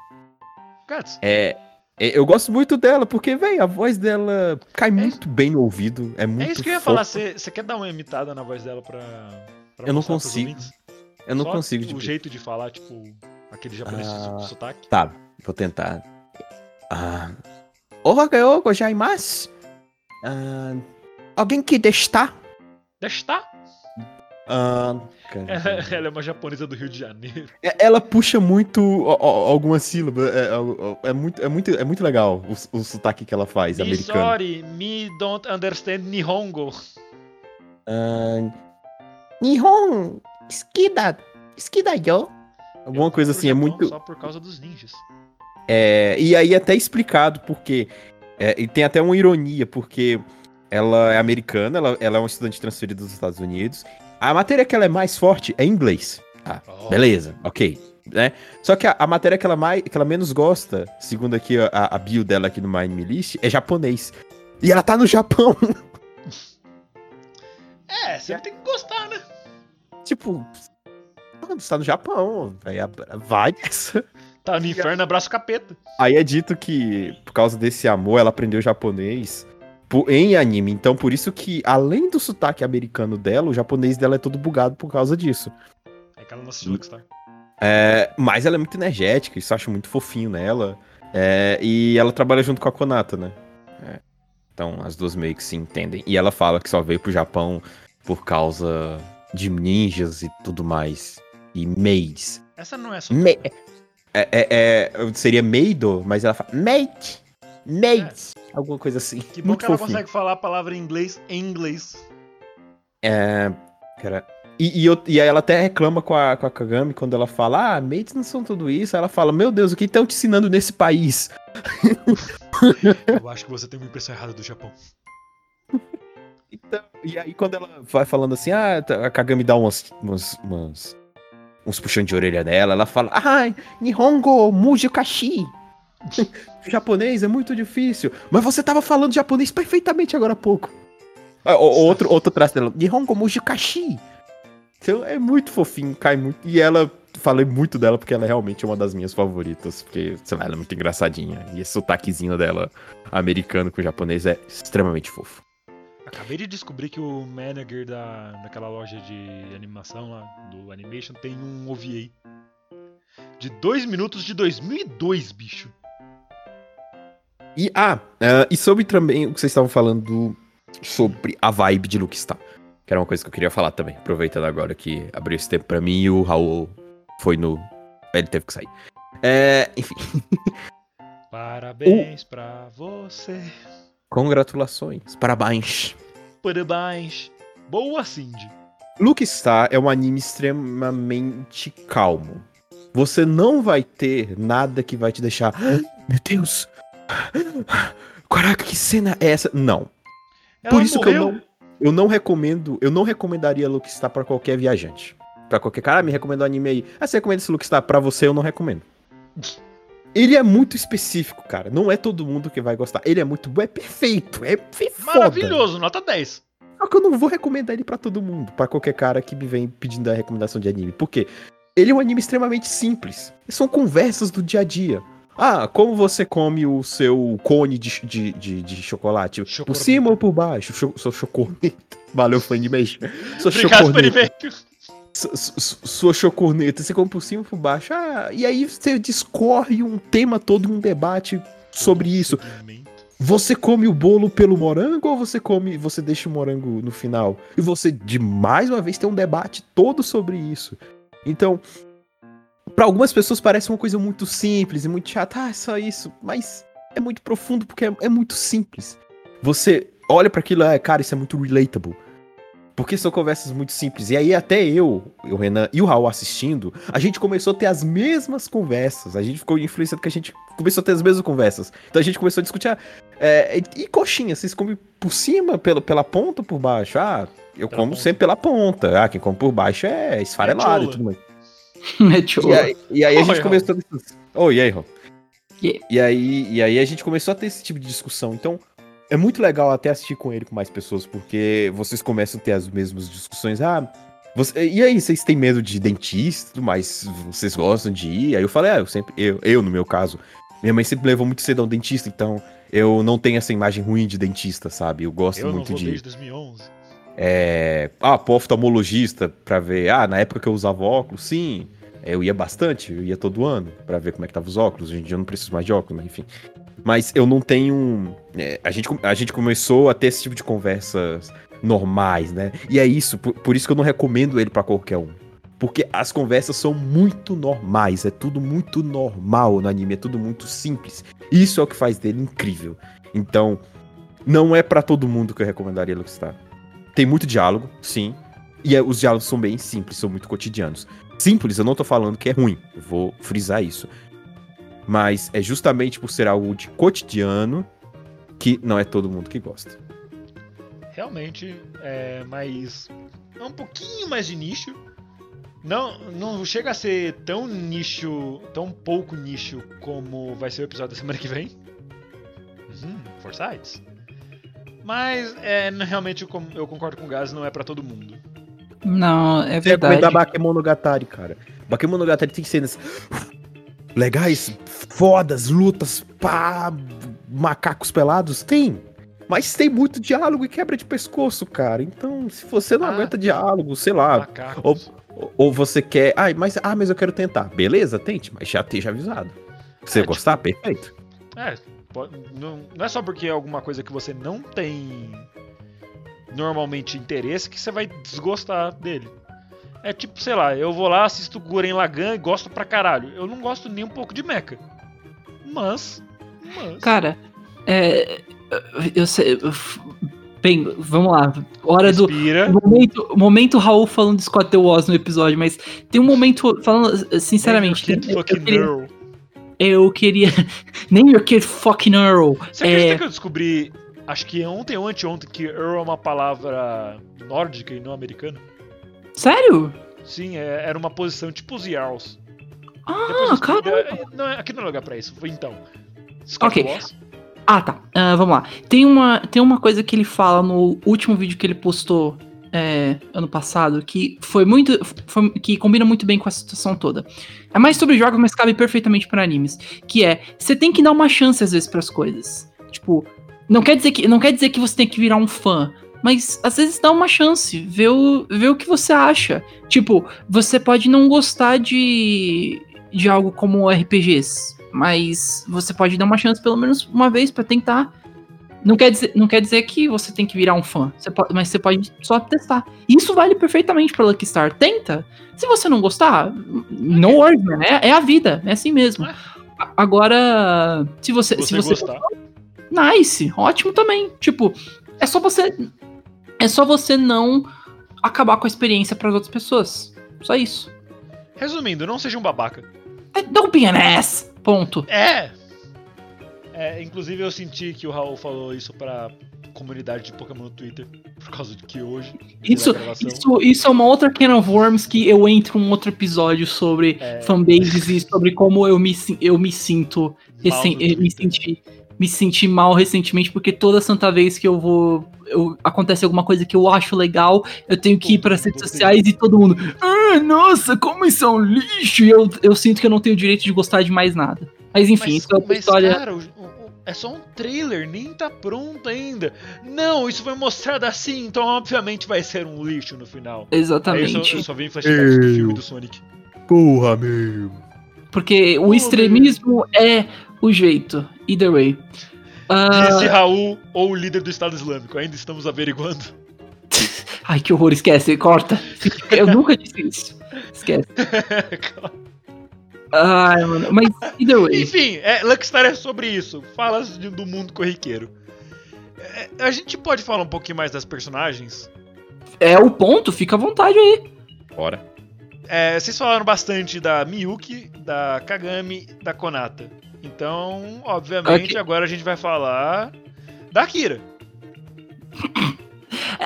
É. é, Eu gosto muito dela, porque, velho, a voz dela cai muito bem no ouvido. É muito é isso que eu ia fofa. falar. Você quer dar uma imitada na voz dela pra. pra Eu não consigo. Eu não Só consigo. O tipo, jeito de falar, tipo, aquele japonês Ah. sotaque. Tá, vou tentar. Ah. Oga, jaimasu. Ah, alguém que está? Desta? Ah, Ela, cara. ela é uma japonesa do Rio de Janeiro. É- Ela puxa muito algumas sílabas. É, ó, ó, é muito, é, muito, é muito legal o, o sotaque que ela faz, Me americano. sorry, me don't understand Nihongo. Ah, Nihon, skida, skida yo. Alguma coisa assim, é muito. Só por causa dos ninjas. É, e aí é até explicado porque. é, e tem até uma ironia, porque ela é americana, ela, ela é uma estudante transferida dos Estados Unidos. A matéria que ela é mais forte é inglês. Ah, Oh. beleza, ok. Né? Só que a, a matéria que ela, mais, que ela menos gosta, segundo aqui a, a bio dela aqui no My Anime List, é japonês. E ela tá no Japão. É, você tem que gostar, né? tipo, você tá no Japão. Vai nessa. Tá no inferno, abraço capeta. Aí é dito que, por causa desse amor, ela aprendeu japonês po- em anime. Então, por isso que, além do sotaque americano dela, o japonês dela é todo bugado por causa disso. É que ela não assistiu Rockstar. É, mas ela é muito energética, isso eu acho muito fofinho nela. É, e ela trabalha junto com a Konata, né? É. Então, as duas meio que se entendem. E ela fala que só veio pro Japão por causa de ninjas e tudo mais. E maids. Essa não é só. Me- é, é- é- seria Meido, mas ela fala mate, mate, alguma coisa assim. Que bom Muito que ela fofinho. consegue falar a palavra em inglês em inglês. É, cara. E, e, eu- e aí ela até reclama com a, com a Kagami quando ela fala, ah, mates não são tudo isso. Aí ela fala, meu Deus, o que estão te ensinando nesse país? Eu acho que você tem uma impressão errada do Japão. Então, e aí quando ela vai falando assim, ah, tá- a Kagami dá umas, umas, umas- uns puxões de orelha nela, ela fala, ai, Nihongo Mujikashi. Japonês é muito difícil. Mas você tava falando japonês perfeitamente agora há pouco. Ah, o- outro, outro traço dela, Nihongo Mujikashi. Então é muito fofinho, cai muito. E ela, falei muito dela porque ela é realmente uma das minhas favoritas. Porque, sei lá, ela é muito engraçadinha. E esse sotaquezinho dela, americano com japonês, é extremamente fofo. Acabei de descobrir que o manager da, daquela loja de animação lá, do Animation, tem um OVA. De 2 minutos de 2002, bicho. E, ah, ah, e sobre também o que vocês estavam falando sobre a vibe de Luckstar. Que era uma coisa que eu queria falar também, aproveitando agora que abriu esse tempo pra mim e o Raul foi no. Ele teve que sair. É, enfim, Parabéns pra você. congratulações, parabéns. Parabéns. Boa, Cindy. Luckstar é um anime extremamente calmo. Você não vai ter nada que vai te deixar. "Ah, Meu Deus! Caraca, que cena é essa? Não. Ela Por isso que eu morreu. não, eu não recomendo, eu não recomendaria Luckstar pra qualquer viajante. Pra qualquer cara, ah, me recomenda um anime aí. Ah, você recomenda esse Luckstar? Pra você, eu não recomendo. Ele é muito específico, cara. Não é todo mundo que vai gostar. Ele é muito bom, é perfeito, é foda. Maravilhoso, nota 10. Só que eu não vou recomendar ele pra todo mundo, pra qualquer cara que me vem pedindo a recomendação de anime. Por quê? Ele é um anime extremamente simples. São conversas do dia a dia. Ah, como você come o seu cone de, de, de, de chocolate? Por cima ou por baixo? Cho, sou chocorneta. Valeu, Funimation. Sou Obrigado, chocorneta. Funimation. Su- su- Sua chocorneta. Você come por cima ou por baixo? Ah, e aí você discorre um tema todo, um debate sobre isso. Você come o bolo pelo morango ou você come, você deixa o morango no final? E você, de mais uma vez, tem um debate todo sobre isso. Então, pra algumas pessoas parece uma coisa muito simples e muito chata, ah, é só isso, mas é muito profundo porque é, é muito simples. Você olha pra aquilo, ah, cara, isso é muito relatable. Porque são conversas muito simples. E aí até eu, o Renan e o Raul assistindo, a gente começou a ter as mesmas conversas. A gente ficou influenciado que a gente começou a ter as mesmas conversas. Então a gente começou a discutir, ah, é, e, e coxinha, vocês comem por cima, pela, pela ponta ou por baixo? Ah, eu Pela como ponta. sempre pela ponta. Ah, quem come por baixo é esfarelado É e tudo mais. E aí, e aí a gente começou a ter... Oh, e aí, Raul? E- E aí, e aí a gente começou a ter esse tipo de discussão. Então, é muito legal até assistir com ele com mais pessoas, porque vocês começam a ter as mesmas discussões. Ah, você- e aí, vocês têm medo de dentista tudo mais? Vocês gostam de ir? Aí eu falei, ah, eu sempre, eu, eu no meu caso, minha mãe sempre levou muito cedo ao dentista, então eu não tenho essa imagem ruim de dentista, sabe? Eu gosto Eu não muito vou de. desde 2011. É, ah, pro oftalmologista pra ver. Ah, na época que eu usava óculos, sim. Eu ia bastante, eu ia todo ano pra ver como é que tava os óculos. Hoje em dia eu não preciso mais de óculos, mas enfim. Mas eu não tenho. é, a, gente, a gente começou a ter esse tipo de conversas normais, né? E é isso, por, por isso que eu não recomendo ele pra qualquer um. Porque as conversas são muito normais, é tudo muito normal no anime, é tudo muito simples. Isso é o que faz dele incrível. Então, não é pra todo mundo que eu recomendaria Luckstar. Tem muito diálogo, sim. E é- os diálogos são bem simples, são muito cotidianos. simples, eu não tô falando que é ruim. Vou frisar isso. Mas é justamente por ser algo de cotidiano que não é todo mundo que gosta. Realmente é mais. É um pouquinho mais de nicho. Não, não chega a ser tão nicho, tão pouco nicho como vai ser o episódio da semana que vem. Uhum, Forsyths. Mas é, realmente eu, eu concordo com o Gaz, não é pra todo mundo. Não, é Você recomendar verdade. Bakemonogatari, cara. Bakemonogatari tem cenas legais, fodas, lutas, pá, macacos pelados? Tem. Mas tem muito diálogo e quebra de pescoço, cara. Então, se você não Ah. aguenta diálogo, sei lá, ou, ou você quer. Ai, mas, ah, mas eu quero tentar. Beleza, tente, mas já esteja avisado. Se você É, gostar, perfeito. É, não, não é só porque é alguma coisa que você não tem normalmente interesse que você vai desgostar dele. É tipo, sei lá, eu vou lá, assisto Guren Lagann e gosto pra caralho. Eu não gosto nem um pouco de mecha. Mas. Mas. Cara, é. Eu sei. Bem, vamos lá. Hora do. respira. Momento, momento Raul falando de Scott The no episódio, mas tem um momento, falando sinceramente, tem- eu, queria. Eu queria. Nem your kid fucking Earl. Você acredita É, que eu descobri, acho que ontem ou anteontem, que Earl é uma palavra nórdica e não americana? sério? Sim, é- era uma posição tipo os Jarls. Ah, eu cara. é, não, é- aqui não é lugar pra isso. Então. Scott Ok. Woz. Ah, tá. Ah, vamos lá. Tem uma, tem uma coisa que ele fala no último vídeo que ele postou é, ano passado que foi muito. foi- que combina muito bem com a situação toda. É mais sobre jogos, mas cabe perfeitamente para animes. Que é, você tem que dar uma chance às vezes pras coisas. Tipo, não quer dizer que, não quer dizer que você tem que virar um fã. Mas às vezes dá uma chance, vê o, vê o que você acha. Tipo, você pode não gostar de, de algo como RPGs, mas você pode dar uma chance pelo menos uma vez pra tentar. Não quer, dizer, não quer dizer que você tem que virar um fã, você pode, mas você pode só testar. Isso vale perfeitamente pra Lucky Star. Tenta. Se você não gostar, no worries, man. É, é a vida, é assim mesmo. Agora, se você, Se se você você gostar. Nice, ótimo também. Tipo, é só você é só você não acabar com a experiência para outras pessoas. Só isso. Resumindo, não seja um babaca. É, Don't be an ass. Ponto. É! É, inclusive eu senti que o Raul falou isso pra comunidade de Pokémon no Twitter, por causa de que hoje. Isso, isso, isso é uma outra can of worms que eu entro em um outro episódio sobre É. fanbases e sobre como eu me, eu me sinto recen- me senti me senti mal recentemente porque toda santa vez que eu vou eu, acontece alguma coisa que eu acho legal, eu tenho que ir para as redes sociais e todo mundo, ah, nossa, como isso é um lixo! E eu, eu sinto que eu não tenho direito de gostar de mais nada. Mas enfim, isso é outra mas, história. cara, o- o- é só um trailer, nem tá pronto ainda. Não, isso foi mostrado assim, então obviamente vai ser um lixo no final. Aí eu só, Exatamente. eu só vi em flashbacks do filme do Sonic. Porra, meu. Porque o Oh, extremismo é o jeito. Either way. Ah, Disse Raul ou o líder do Estado Islâmico, ainda estamos averiguando. Ai, que horror, esquece, corta. Eu nunca disse isso. Esquece. Ai, mano. Mas, either way. Enfim, é, Luckstar é sobre isso. Fala do mundo corriqueiro. É, a gente pode falar um pouquinho mais das personagens? É o ponto, fica à vontade aí. Bora. É, vocês falaram bastante da Miyuki, da Kagami, da Konata. Então, obviamente, Ok. agora a gente vai falar da Akira.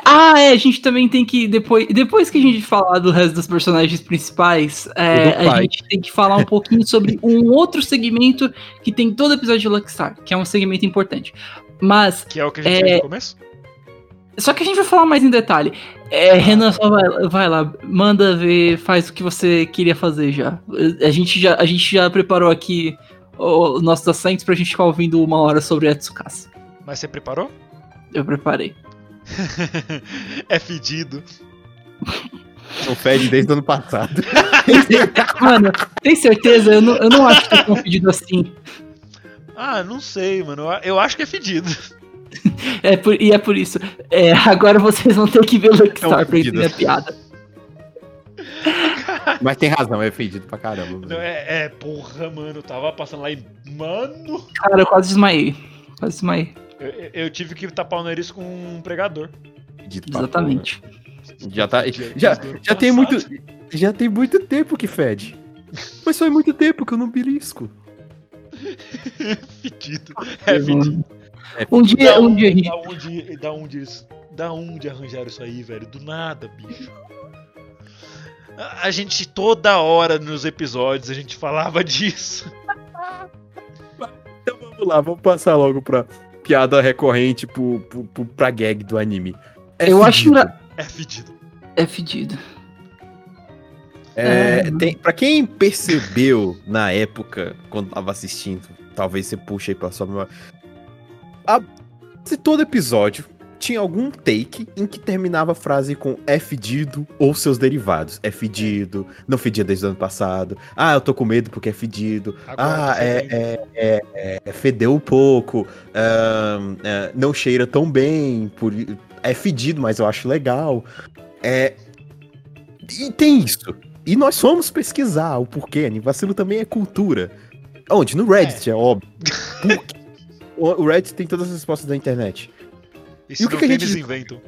Ah, é, a gente também tem que, depois, depois que a gente falar do resto dos personagens principais, é, a gente tem que falar um pouquinho sobre um outro segmento que tem todo episódio de Luckstar, que é um segmento importante. Mas, Que é o que a gente É. no começo. só que a gente vai falar mais em detalhe. É, Renan, só vai, vai lá, manda ver, faz o que você queria fazer já. A gente já, a gente já preparou aqui os nossos assentos pra gente ficar ouvindo uma hora sobre a Tsukasa. Mas você preparou? Eu preparei. é fedido. Não fede desde o ano passado. Mano, tem certeza? Eu não, eu não acho que é tão pedido assim. Ah, não sei, mano. Eu- acho que é fedido. É por- e é por isso. É, agora vocês vão ter que ver Luckstar É um pra entender a piada. Mas tem razão, é fedido pra caramba. Não, é, é, porra, mano. Eu tava passando lá e. Mano! Cara, eu quase desmaiei. Quase desmaiei. Eu, eu- tive que tapar o nariz com um pregador. Exatamente. porra. Já tá. Já, já tem muito. Já tem muito tempo que fede. Mas faz muito tempo que eu não belisco. Fedido. É fedido. Um dia, Da um dia. Da onde, da onde eles. Da onde arranjaram isso aí, velho? Do nada, bicho. A- A gente toda hora nos episódios a gente falava disso. Então vamos lá, vamos passar logo pra piada recorrente pro, pro, pro- pra gag do anime. É Eu acho fedido. engra- É fedido. É fedido. É, tem, pra quem percebeu na época, quando tava assistindo, talvez você puxe aí pra sua memória. A, se todo episódio tinha algum take em que terminava a frase com é fedido ou seus derivados. É fedido, não fedia desde o ano passado. Ah, eu tô com medo porque é fedido. Agora ah, tá é, é, é, é, fedeu um pouco. é, não cheira tão bem. Por, é fedido, mas eu acho legal. É, e tem isso. E nós fomos pesquisar o porquê. Anivacilo também é cultura. Onde? No Reddit, é, óbvio. Por quê? o o Reddit tem todas as respostas da internet. E se E o que que a gente- inventam.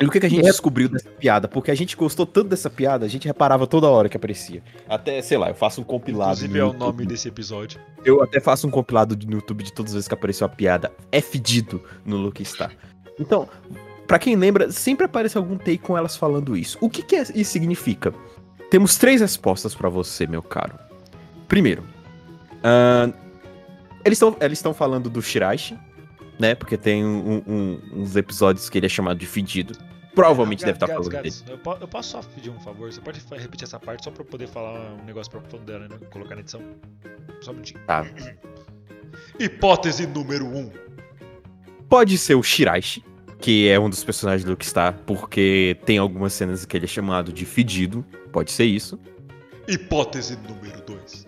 E o que, que a gente descobriu dessa piada? Porque a gente gostou tanto dessa piada, a gente reparava toda hora que aparecia. Até, sei lá, eu faço um compilado. Inclusive no é o YouTube. nome desse episódio. Eu até faço um compilado no YouTube de todas as vezes que apareceu a piada. É fedido no Look Star. Então, pra quem lembra, sempre aparece algum take com elas falando isso. O que, que é- isso significa? Temos três respostas pra você, meu caro. Primeiro, estão eles estão falando do Shiraishi, né? Porque tem um- um- uns episódios que ele é chamado de fedido. Provavelmente deve estar Gads, falando dele. eu, po- eu posso só pedir um favor? Você pode repetir essa parte só pra eu poder falar um negócio pra dela, né? Colocar na edição. Só um minutinho. Tá. Hipótese número 1. Um. Pode ser o Shiraishi, que é um dos personagens do Lookistar, porque tem algumas cenas que ele é chamado de fedido. Pode ser isso. Hipótese número 2.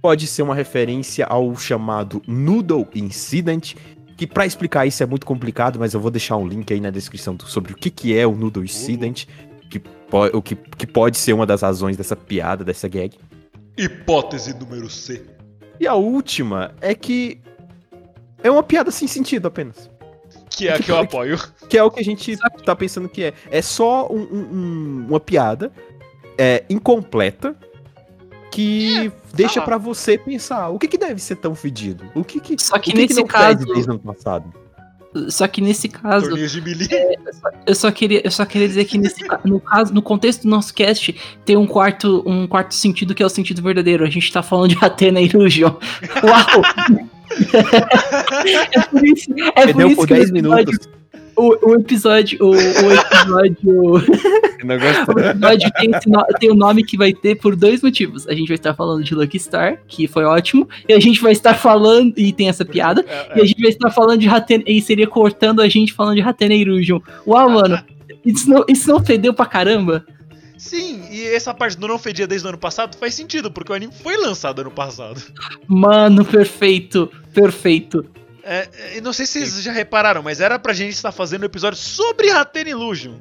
Pode ser uma referência ao chamado Noodle Incident, que pra explicar isso é muito complicado, mas eu vou deixar um link aí na descrição sobre o que, que é o Noodle Incident, que, po- o que, que pode ser uma das razões dessa piada, dessa gag. Hipótese número C. E a última é que é uma piada sem sentido apenas. Que é a que eu apoio. Que é o que a gente tá pensando que é. É só um- um- uma piada é, incompleta que deixa lá. pra você pensar o que, que deve ser tão fedido? O que que, Só que o que nesse não caso- desde ano passado? Só que nesse caso, melee. eu só queria, eu só queria dizer que nesse, no caso, no contexto do nosso cast, tem um quarto, um quarto sentido que é o sentido verdadeiro. A gente tá falando de Atena e Illusion. Uau! é por isso, é por Perdeu isso por que o 10 episódio, minutos. O, o episódio, o, o episódio, O negócio- o episódio tem, tem o nome que vai ter por dois motivos. A gente vai estar falando de Lucky Star, que foi ótimo, e a gente vai estar falando, e tem essa piada, É, e a gente vai estar falando de Hatena, e seria cortando a gente falando de Hatena Illusion. Uau, mano, isso não, isso não fedeu pra caramba? Sim, e essa parte do não fedia desde o ano passado faz sentido, porque o anime foi lançado ano passado. Mano, perfeito, perfeito. É, é, e não sei se vocês já repararam, mas era pra gente estar fazendo um episódio sobre Hatena Illusion.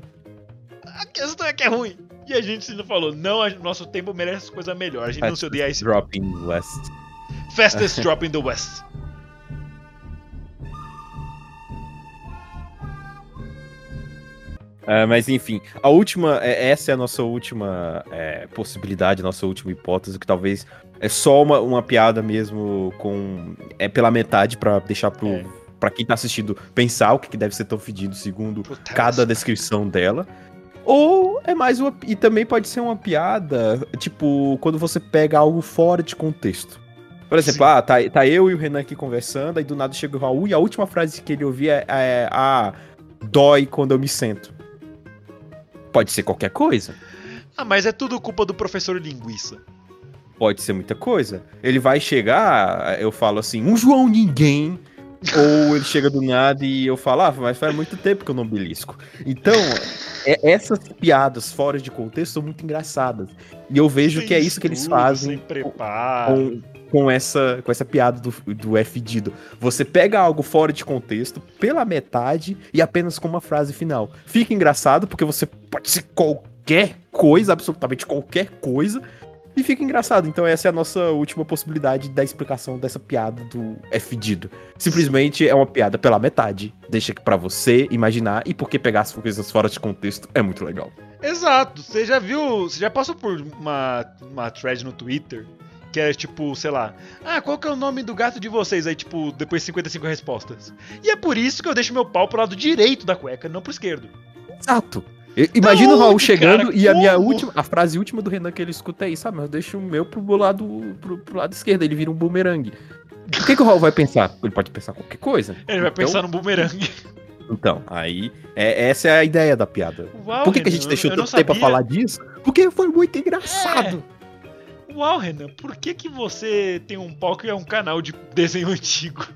A questão é que é ruim. E a gente ainda falou, não, a- nosso tempo merece coisa melhor. A gente não se odeia esse Dropping West. Fastest Drop in the West. É, mas enfim, a última, é- essa é a nossa última é, possibilidade, a nossa última hipótese, que talvez é só uma, uma piada mesmo com. É pela metade pra deixar pro. É. Pra quem tá assistindo pensar o que, que deve ser tão fedido segundo Puta, cada descrição dela. Ou é mais uma. E também pode ser uma piada, tipo, quando você pega algo fora de contexto. Por exemplo, Sim. ah, tá, tá eu e o Renan aqui conversando, aí do nada chega o Raul e a última frase que ele ouvia é, é Ah, dói quando eu me sento. Pode ser qualquer coisa. Ah, mas é tudo culpa do professor linguiça. Pode ser muita coisa. Ele vai chegar, eu falo assim, um João Ninguém. Ou ele chega do nada e eu falo, ah, mas faz muito tempo que eu não belisco. Então, é- essas piadas fora de contexto são muito engraçadas. E eu vejo Sem que é isso que eles fazem com, com essa, com essa piada do, do é fedido. Você pega algo fora de contexto, pela metade, e apenas com uma frase final. Fica engraçado, porque você pode ser qualquer coisa, absolutamente qualquer coisa, e fica engraçado. Então essa é a nossa última possibilidade da explicação dessa piada do é fedido. Simplesmente é uma piada pela metade. Deixa pra você imaginar, e porque pegar as coisas fora de contexto é muito legal. Exato. Você já viu. Você já passou por uma, uma thread no Twitter que é tipo, sei lá, ah, qual que é o nome do gato de vocês? Aí, tipo, depois 55 respostas. E é por isso que eu deixo meu pau pro lado direito da cueca, não pro esquerdo. Exato. Imagina o Raul chegando cara? e a minha última, a frase última do Renan que ele escuta é isso, ah, mas eu deixo o meu pro lado, pro, pro lado esquerdo, ele vira um bumerangue. O que, que o Raul vai pensar? Ele pode pensar qualquer coisa. Ele vai Então- pensar no bumerangue. Então, aí, é, essa é a ideia da piada. Uau, Por que, que a Renan, gente deixou tanto tempo pra falar disso? Porque foi muito engraçado. Uau, Renan, por que, que você tem um pau que é um canal de desenho antigo?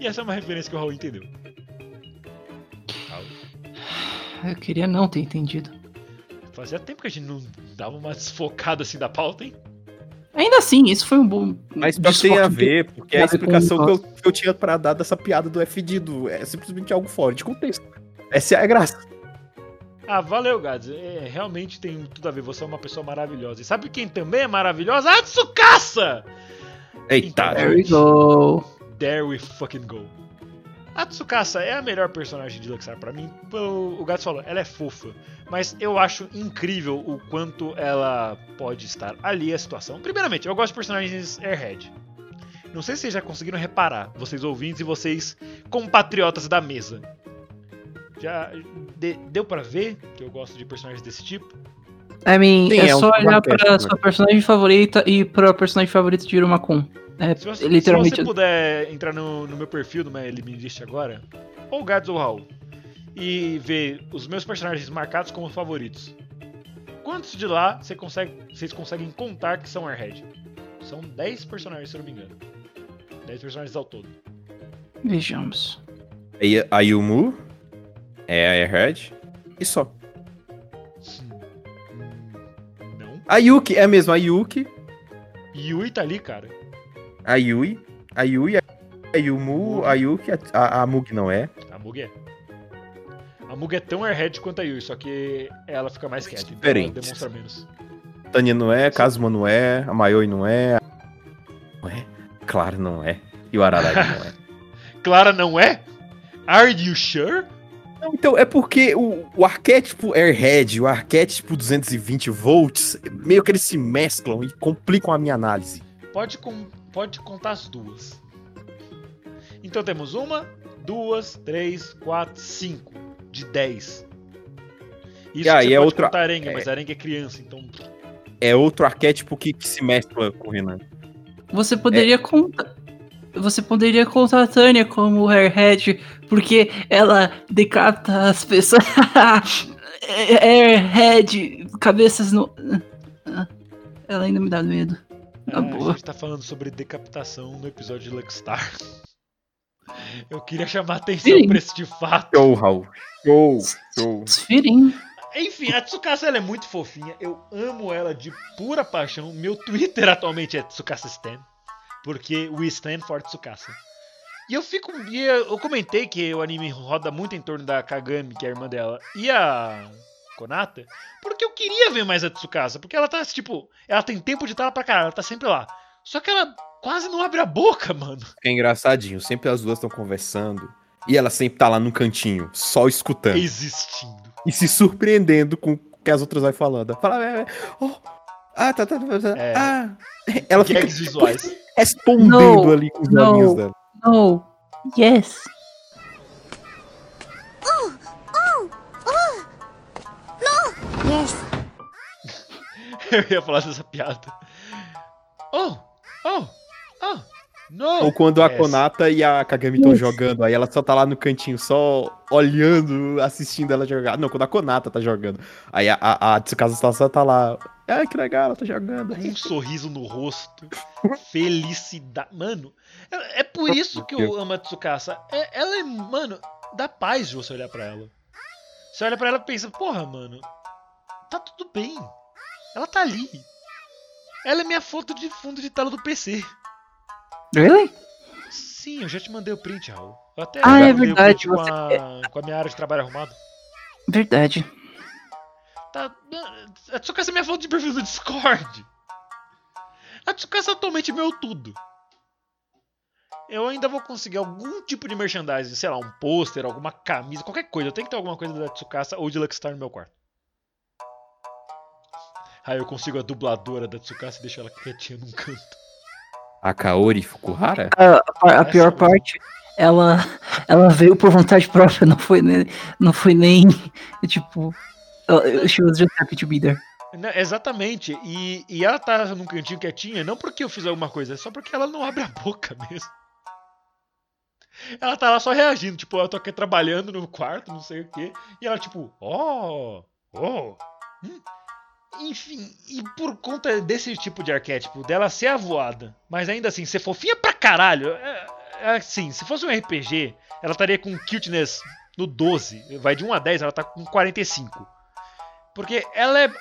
E essa é uma referência que o Raul entendeu. Eu queria não ter entendido. Fazia tempo que a gente não dava uma desfocada assim da pauta, hein? Ainda assim, isso foi um bom. Mas pior que tem a ver, porque é a explicação que eu, que eu tinha pra dar dessa piada do FD é simplesmente algo fora de contexto. Essa é a graça. Ah, valeu, Gads. É, realmente tem tudo a ver. Você é uma pessoa maravilhosa. E sabe quem também é maravilhosa? A Tsukasa! Eita, There we go. There we fucking go. A Tsukasa é a melhor personagem de Luxar pra mim. O Gato falou, ela é fofa. Mas eu acho incrível o quanto ela pode estar ali a situação. Primeiramente, eu gosto de personagens Airhead. Não sei se vocês já conseguiram reparar, vocês ouvintes e vocês compatriotas da mesa. Já de- deu pra ver que eu gosto de personagens desse tipo? I mean, Sim, é, é um só olhar pra né? sua personagem favorita e pra personagem favorita de Irumakun. É, Se você, literalmente. se você puder entrar no, no meu perfil do My Eliminist agora, ou Gads ou Raul, e ver os meus personagens marcados como favoritos. Quantos de lá você consegue, vocês conseguem contar que são Airhead? São 10 personagens, se eu não me engano. 10 personagens ao todo. Vejamos. A Yumu é a Airhead e só. A Yuki é mesmo, a Yuki, Yui tá ali, cara. a Yui, a Yui, a Yumu, a Yuki, a, a, Mug não é. A Mug é. A Mug é tão Airhead quanto a Yui, só que ela fica mais quieta, então ela Diferentes. demonstra menos. Tanya não é, Kazuma não é, a Mayoi não é. Não é? Claro, não é. E o Araragi não é. Clara não é? Are you sure? Então, é porque o, o arquétipo Airhead e o arquétipo 220 volts, meio que eles se mesclam e complicam a minha análise. Pode, com- pode contar as duas. Então temos uma, duas, três, quatro, cinco. De dez. Isso E aí você é pode outra- contar arenga, é. mas arenga é criança, então. É outro arquétipo que, que se mescla com o Renan. Você poderia contar. Você poderia contar a Tânia como Airhead, porque ela decapita as pessoas. Airhead, cabeças no. Ela ainda me dá medo. Tá Ah, boa. a gente tá falando sobre decapitação no episódio de Luckstar. Eu queria chamar a atenção Sim. pra esse fato. Show, Raul. Show, show. Enfim, a Tsukasa ela é muito fofinha. Eu amo ela de pura paixão. Meu Twitter atualmente é Tsukasa Stan. Porque we stand for Tsukasa. E eu fico. E eu comentei que o anime roda muito em torno da Kagami, que é a irmã dela, e a Konata. Porque eu queria ver mais a Tsukasa. Porque ela tá, tipo. Ela tem tempo de estar lá pra caralho. Ela tá sempre lá. Só que ela quase não abre a boca, mano. É engraçadinho, sempre as duas estão conversando e ela sempre tá lá no cantinho, só escutando Existindo. e se surpreendendo com o que as outras vai falando. Fala, é, é, oh, ah, tá, tá, tá, tá, É. ah. Ela fica Gags visuais. Respondendo No, ali com os no. olhinhos dela. No. Yes. Yes. Eu ia falar dessa piada. Oh! Oh! Oh! No! Ou quando a Yes. Konata e a Kagami estão jogando, aí ela só tá lá no cantinho, só olhando, assistindo ela jogar. Não, quando a Konata tá jogando. Aí a, a, a Tsukasa só tá lá. Ah, que legal, ela tá jogando. um sorriso no rosto, felicidade. Mano, é, é por isso que eu amo a Tsukasa. É- ela é, mano, dá paz de você olhar pra ela. Você olha pra ela e pensa, porra, mano, tá tudo bem. Ela tá ali. Ela é minha foto de fundo de tela do PC. Really? Sim, eu já te mandei o print, Raul. Eu até Ah, é verdade, com, você a, com a minha área de trabalho arrumada. Verdade. Tá, a Tsukasa é minha foto de perfil do Discord. A Tsukasa atualmente é meu tudo. eu ainda vou conseguir algum tipo de merchandising, sei lá, um pôster, alguma camisa, qualquer coisa. Eu tenho que ter alguma coisa da Tsukasa ou de Luckstar no meu quarto. Aí eu consigo a dubladora da Tsukasa e deixo ela quietinha num canto. A Kaori Fukuhara? A, a- a pior Essa- parte, ela, ela veio por vontade própria, não foi nem. Não foi nem tipo. She was just happy to be there. Né, Exatamente. E, e ela tá num cantinho quietinha, não porque eu fiz alguma coisa, é só porque ela não abre a boca mesmo. Ela tá lá só reagindo, tipo, eu tô aqui trabalhando no quarto, não sei o quê. E ela, tipo, oh, oh. hum." Enfim, e por conta desse tipo de arquétipo, dela ser avoada, mas ainda assim, ser fofinha pra caralho, é, é assim, se fosse um RPG, ela estaria com cuteness no 12, vai de 1 a 10, ela tá com 45. Porque ela é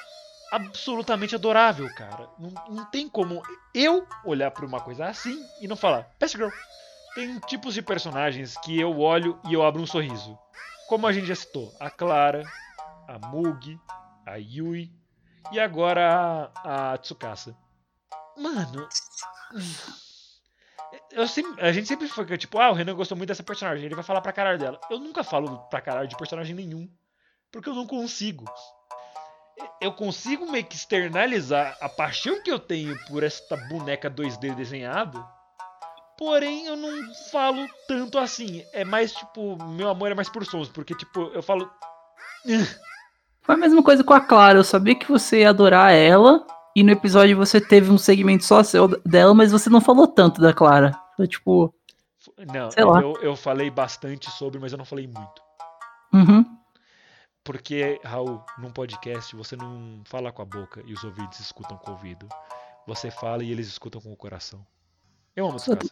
absolutamente adorável, cara. Não, não tem como eu olhar pra uma coisa assim e não falar, Best Girl. Tem tipos de personagens que eu olho e eu abro um sorriso. Como a gente já citou, a Clara, a Mugi, a Yui e agora a, a Tsukasa. Mano. Eu sempre, a gente sempre foi tipo, ah, o Renan gostou muito dessa personagem, ele vai falar pra caralho dela. Eu nunca falo pra caralho de personagem nenhum. Porque eu não consigo eu consigo meio que externalizar a paixão que eu tenho por esta boneca 2D desenhado. Porém, eu não falo tanto assim. É mais tipo, meu amor é mais por sons, porque tipo, eu falo. Foi a mesma coisa com a Clara. Eu sabia que você ia adorar ela. E no episódio você teve um segmento só seu dela, mas você não falou tanto da Clara. Foi tipo. Não, eu, eu falei bastante sobre, mas eu não falei muito. Uhum. Porque, Raul, num podcast você não fala com a boca e os ouvidos escutam com o ouvido. Você fala e eles escutam com o coração. Eu amo essa casa.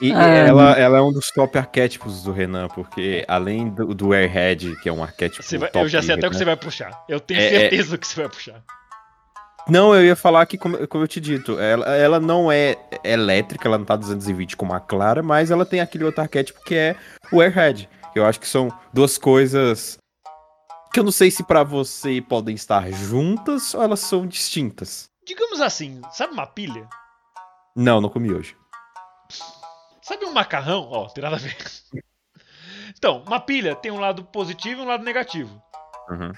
E Ah, ela, ela é um dos top arquétipos do Renan, porque além do, do Airhead, que é um arquétipo Você vai- top eu já sei até o que você vai puxar. Eu tenho É, é- certeza que você vai puxar. Não, eu ia falar que, como, como eu te dito, ela, ela não é elétrica, ela não tá 220 como a Clara, mas ela tem aquele outro arquétipo que é o Airhead. Eu acho que são duas coisas que eu não sei se pra você podem estar juntas ou elas são distintas. Digamos assim, sabe uma pilha? Não, não comi hoje. Sabe um macarrão? Ó, tem nada a ver. Então, uma pilha tem um lado positivo e um lado negativo. Uhum.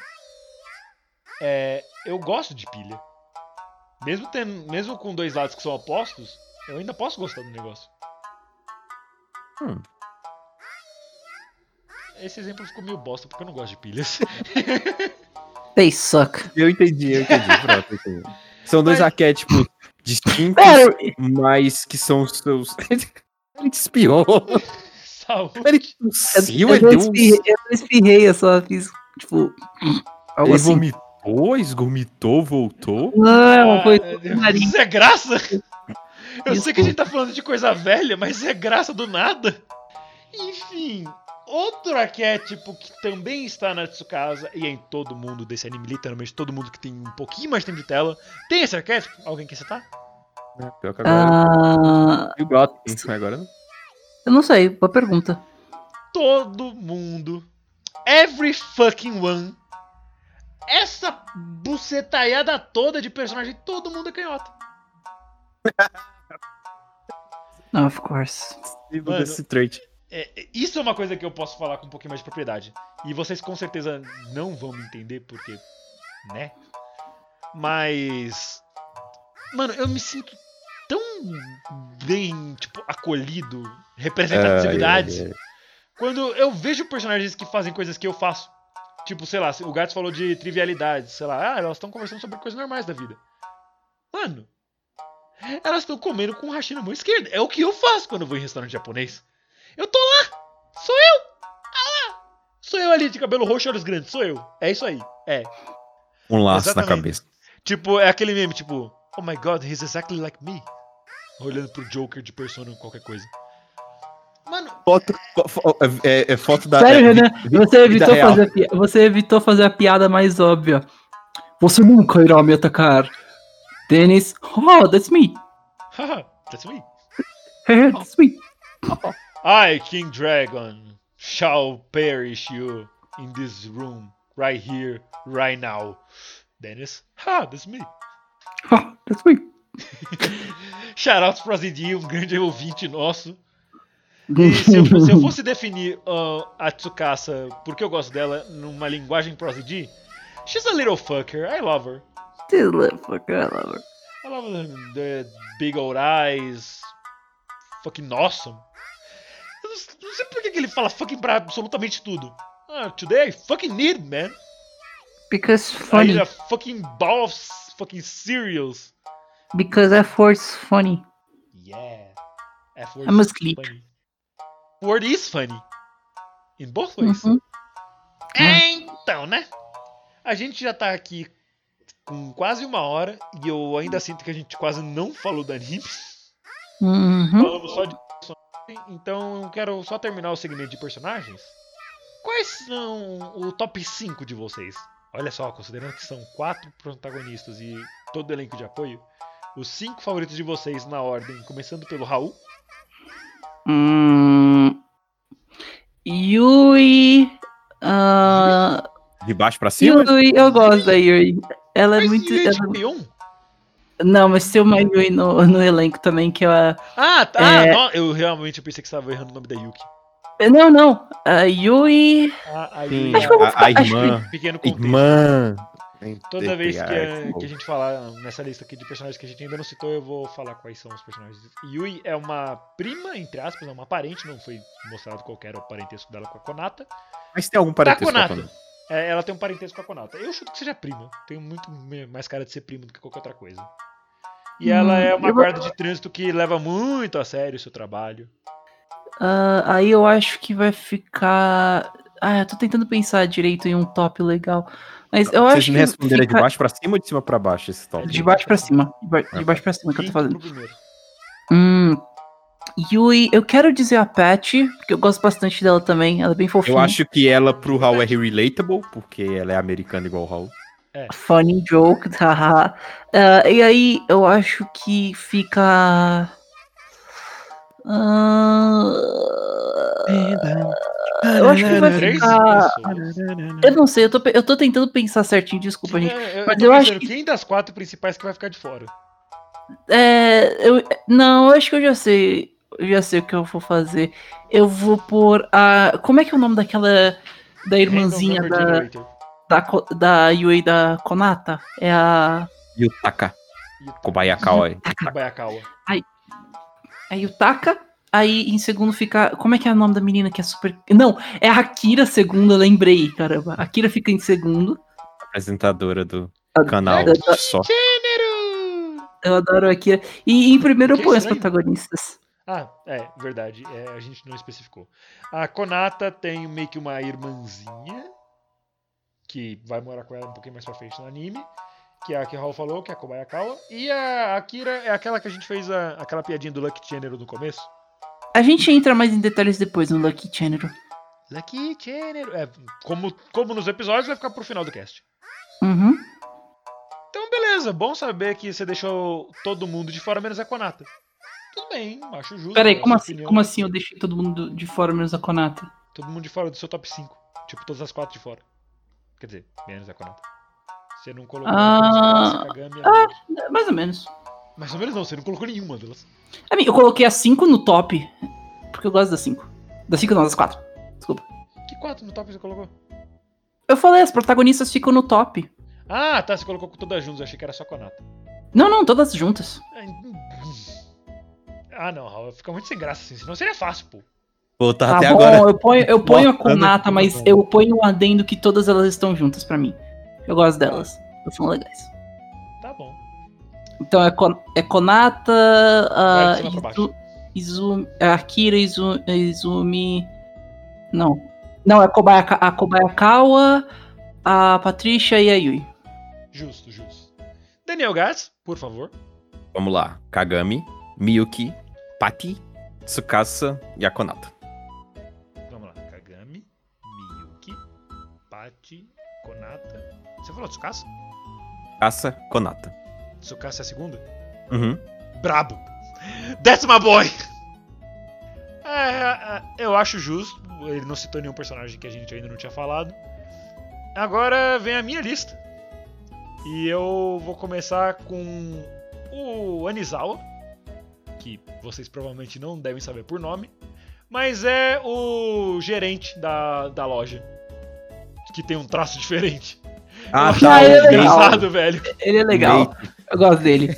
É, eu gosto de pilha. Mesmo, tendo, mesmo com dois lados que são opostos, eu ainda posso gostar do negócio. Hum. Esse exemplo ficou meio bosta porque eu não gosto de pilhas. They suck. Eu entendi, eu entendi. Pronto, eu entendi. São dois Mas- arquétipos distintos, mas que são os seus. Ele te espiou. Saúde. Ele eu, tossiu, eu, ele não deu um espirrei, eu não espirrei, eu só fiz, tipo. Algo Ele assim. vomitou, esgomitou, voltou. Não, foi Ah, do nariz. Isso é graça? Eu sei que a gente tá falando de coisa velha, mas é graça do nada. Enfim, outro arquétipo que também está na Tsukasa e é em todo mundo desse anime, literalmente todo mundo que tem um pouquinho mais tempo de tela, tem esse arquétipo? Alguém quer citar? Pior que agora. Ah, Eu gosto. Agora não. eu não sei, boa pergunta. Todo mundo, every fucking one, essa bucetaiada toda de personagem, todo mundo é canhota. Of course. Mano, desse trait. É, isso é uma coisa que eu posso falar com um pouquinho mais de propriedade. E vocês com certeza não vão me entender, porque. né? Mas. Mano, eu me sinto tão bem, tipo, acolhido, representatividades. Ai, ai, ai. Quando eu vejo personagens que fazem coisas que eu faço. Tipo, sei lá, o Gats falou de trivialidades, sei lá, ah, elas estão conversando sobre coisas normais da vida. Mano, elas estão comendo com o hashi na mão esquerda. É o que eu faço quando eu vou em restaurante japonês. Eu tô lá! Sou eu! Ah lá! Sou eu ali de cabelo roxo e olhos grandes, sou eu. É isso aí. É. Um laço Exatamente. na cabeça. Tipo, é aquele meme, tipo, oh my god, he's exactly like me. Olhando pro Joker de persona ou qualquer coisa. Mano, Foto, fo- fo- é, é foto da. Sério, é, Renan? vi- Você evitou, fazer a pi- você evitou fazer a piada mais óbvia. Você nunca irá me atacar. Dennis, oh, that's me. haha, that's me. Hey, that's me. I, King Dragon, shall perish you in this room, right here, right now. Dennis, ha, that's me. Oh, that's me. Shoutouts pro Azidi, um grande ouvinte nosso. E se, eu, se eu fosse definir uh, a Tsukasa, porque eu gosto dela, numa linguagem pro Azidi, she's a little fucker, I love her. This little fucker, I love her. I love the big old eyes, fucking awesome. Eu não, não sei por que ele fala fucking pra absolutamente tudo. Ah, today I fucking need, man. Because I funny. need a fucking ball of fucking cereals. Because F word's funny. Yeah. F word I'm is asleep. funny. Word is funny. In both ways. Uhum. Então, né? A gente já tá aqui com quase uma hora e eu ainda sinto que a gente quase não falou do anime. Uhum. Falamos só de então eu quero só terminar o segmento de personagens. Quais são o top 5 de vocês? Olha só, considerando que são quatro protagonistas e todo o elenco de apoio, os cinco favoritos de vocês na ordem, começando pelo Raul. Hum, Yui. ah, De baixo pra cima? Yui, eu gosto da Yui. Ela é Mas muito. Yui é ela- de Pion? Não, mas tem uma Yui no, no elenco também, que é a. Ah, tá. É. no- eu realmente pensei que você estava errando o nome da Yuki. Não, não. A Yui. A, a Sim, Yui, Acho que eu vou a, ficar- a acho irmã. pequeno contexto. Irmã. Toda vez que a, Ai, que a gente falar nessa lista aqui de personagens que a gente ainda não citou, eu vou falar quais são os personagens. Yui é uma prima, entre aspas, é uma parente, não foi mostrado qualquer o parentesco dela com a Konata. Mas tem algum parentesco com a Konata. É, ela tem um parentesco com a Konata. Eu chuto que seja prima. Tem muito mais cara de ser prima do que qualquer outra coisa. E ela Hum, é uma eu vou- guarda de trânsito que leva muito a sério o seu trabalho. ah, aí eu acho que vai ficar. Ah, eu tô tentando pensar direito em um top legal. Mas eu Vocês acho me que. responderam é de fica- baixo pra cima ou de cima pra baixo esse top? De baixo pra cima. De ba- de baixo pra cima que eu tô fazendo. Hum. Yui, eu quero dizer a Patty, porque eu gosto bastante dela também. Ela é bem fofinha. Eu acho que ela pro Raul é relatable, porque ela é americana igual o Raul. Funny joke, haha. Ah, e aí, eu acho que fica. Ah, eu acho que vai ficar. Eu não sei, eu tô, eu tô tentando pensar certinho, desculpa, gente. É, eu, Mas eu acho que- quem das quatro principais que vai ficar de fora? É, eu, não, eu acho que eu já sei. Eu já sei o que eu vou fazer. Eu vou pôr a. Como é que é o nome daquela. Da irmãzinha da, da, da Yui da Konata? É a. Yutaka. Kobayakawa. Kobayakawa. É Yutaka. Aí em segundo fica. Como é que é o nome da menina que é super. Não, é a Akira segundo, eu lembrei, caramba. A Akira fica em segundo. Apresentadora do A- canal eu- só. Gênero! Eu adoro a Akira. E em primeiro eu ponho os protagonistas. Ah, é, verdade. é, a gente não especificou. A Konata tem meio que uma irmãzinha que vai morar com ela um pouquinho mais pra frente no anime. Que é a que o Raul falou, que é a Kobayakawa. E a Akira é aquela que a gente fez a- aquela piadinha do Lucky General no começo. A gente entra mais em detalhes depois no Lucky Channel. Lucky General. É, como, como nos episódios, vai ficar pro final do cast. Uhum. Então, beleza. Bom saber que você deixou todo mundo de fora, menos a Konata. Tudo bem, acho justo. Peraí, como assim, opinião. como assim eu deixei todo mundo de fora menos a Konata? Todo mundo de fora do seu top 5. Tipo, todas as quatro de fora. Quer dizer, menos a Konata. Você não colocou Ah, a Kagami Naruto. É, Mais ou menos. Mais ou menos não, você não colocou nenhuma delas. Eu coloquei a 5 no top. Porque eu gosto das 5. Das 5 não, das 4. Desculpa. Que quatro no top você colocou? Eu falei, as protagonistas ficam no top. Ah, tá, você colocou todas juntas, eu achei que era só a Konata. Não, não, todas juntas. Ah, não, Raul, fica muito sem graça assim, senão seria fácil, pô. Pô, tá, Tá até bom, agora. eu ponho, eu ponho a Konata, mas bom. eu ponho um adendo que todas elas estão juntas pra mim. Eu gosto delas. Elas são legais. Então é, Kon é Konata, pra Izu, Izumi, a Akira, Izu, Izumi. Não. Não, é Kobayaka, a Kobayakawa, a Patricia e a Yui. Justo, justo. Daniel Gats, por favor. Vamos lá. Kagami, Miyuki, Pati, Tsukasa e a Konata. Vamos lá. Kagami, Miyuki, Pati, Konata. Você falou Tsukasa? Tsukasa, Konata. Tsukasa é a segunda? Uhum. Brabo. That's my boy! É, é, eu acho justo. Ele não citou nenhum personagem que a gente ainda não tinha falado. Agora vem a minha lista. E eu vou começar com o Anizawa. que vocês provavelmente não devem saber por nome, mas é o gerente da, da loja, que tem um traço diferente. Ah, tá, ele é legal. velho. Ele é legal. Eu gosto dele.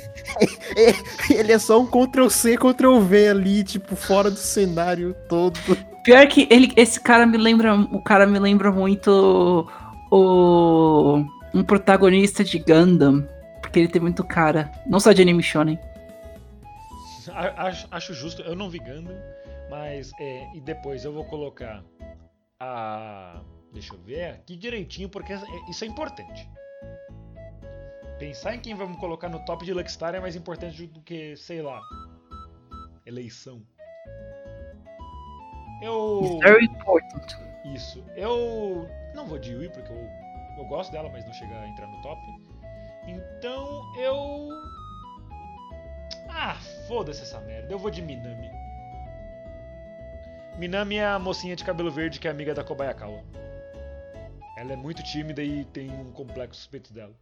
Ele é só um Ctrl-C, Ctrl-V ali, tipo, fora do cenário todo. Pior que ele, esse cara me lembra. O cara me lembra muito o. Um protagonista de Gundam. Porque ele tem muito cara. Não só de anime shonen. Acho, acho justo, eu não vi Gundam, mas é, e depois eu vou colocar a. Deixa eu ver aqui direitinho, porque é- isso é importante. Pensar em quem vamos colocar no top de Luckstar é mais importante do que, sei lá, eleição. Eu. Very important. Isso. Eu não vou de Yui porque eu, eu gosto dela, mas não chega a entrar no top. Então eu. Ah, foda-se essa merda. Eu vou de Minami. Minami é a mocinha de cabelo verde que é amiga da Kobayakawa. Ela é muito tímida e tem um complexo suspeito dela.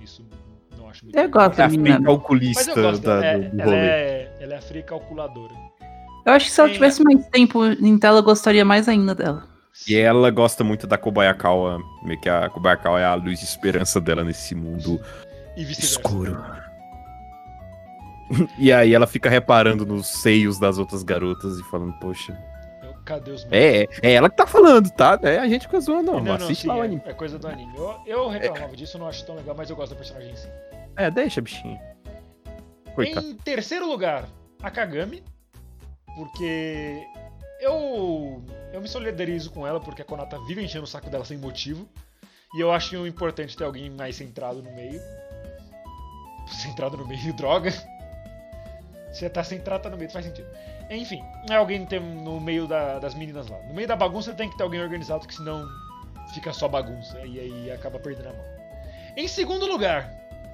Isso não acho muito Eu legal. gosto É da a free menina. Calculista eu gosto da-. É, do, do ela, rolê. é, ela é a fria calculadora. Eu acho que se ela tivesse mais tempo em tela, eu gostaria mais ainda dela. E ela gosta muito da Kobayakawa. Meio que a Kobayakawa é a luz de esperança dela nesse mundo E escuro. e aí ela fica reparando nos seios das outras garotas e falando, poxa. Cadê os É, é, é ela que tá falando, tá? É a gente que zoando, não. Não, não, Assiste sim, lá o é- anime. É, coisa do anime. Eu, eu reclamava disso, eu não acho tão legal, mas eu gosto da personagem em si. É, deixa, bichinho. Coitado. Em terceiro lugar, a Kagami. Porque eu eu me solidarizo com ela, porque a Konata vive enchendo o saco dela sem motivo. E eu acho importante ter alguém mais centrado no meio. Centrado no meio, droga. Se tá centrado, tá no meio, faz sentido. Enfim, é alguém tem no meio da- das meninas lá. No meio da bagunça tem que ter alguém organizado, que senão fica só bagunça. E aí acaba perdendo a mão. Em segundo lugar,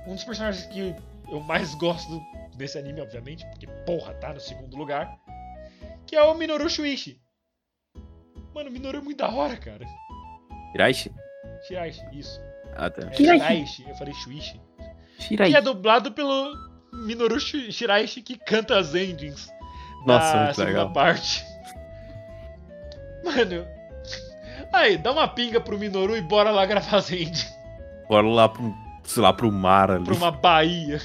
um dos personagens que eu mais gosto desse anime, obviamente, porque porra, tá no segundo lugar, que é o Minoru Shuichi. Mano, o Minoru é muito da hora, cara. Hiraishi? Shiraishi, isso. Ah, tá. É Shiraishi. Shiraishi, eu falei Shuichi. Aí. Que é dublado pelo Minoru Shi- Shiraishi, que canta as endings Nossa, da muito segunda legal. parte. Mano, aí, dá uma pinga pro Minoru e bora lá gravar endings. Bora lá pro, sei lá, pro mar ali. pra uma baía.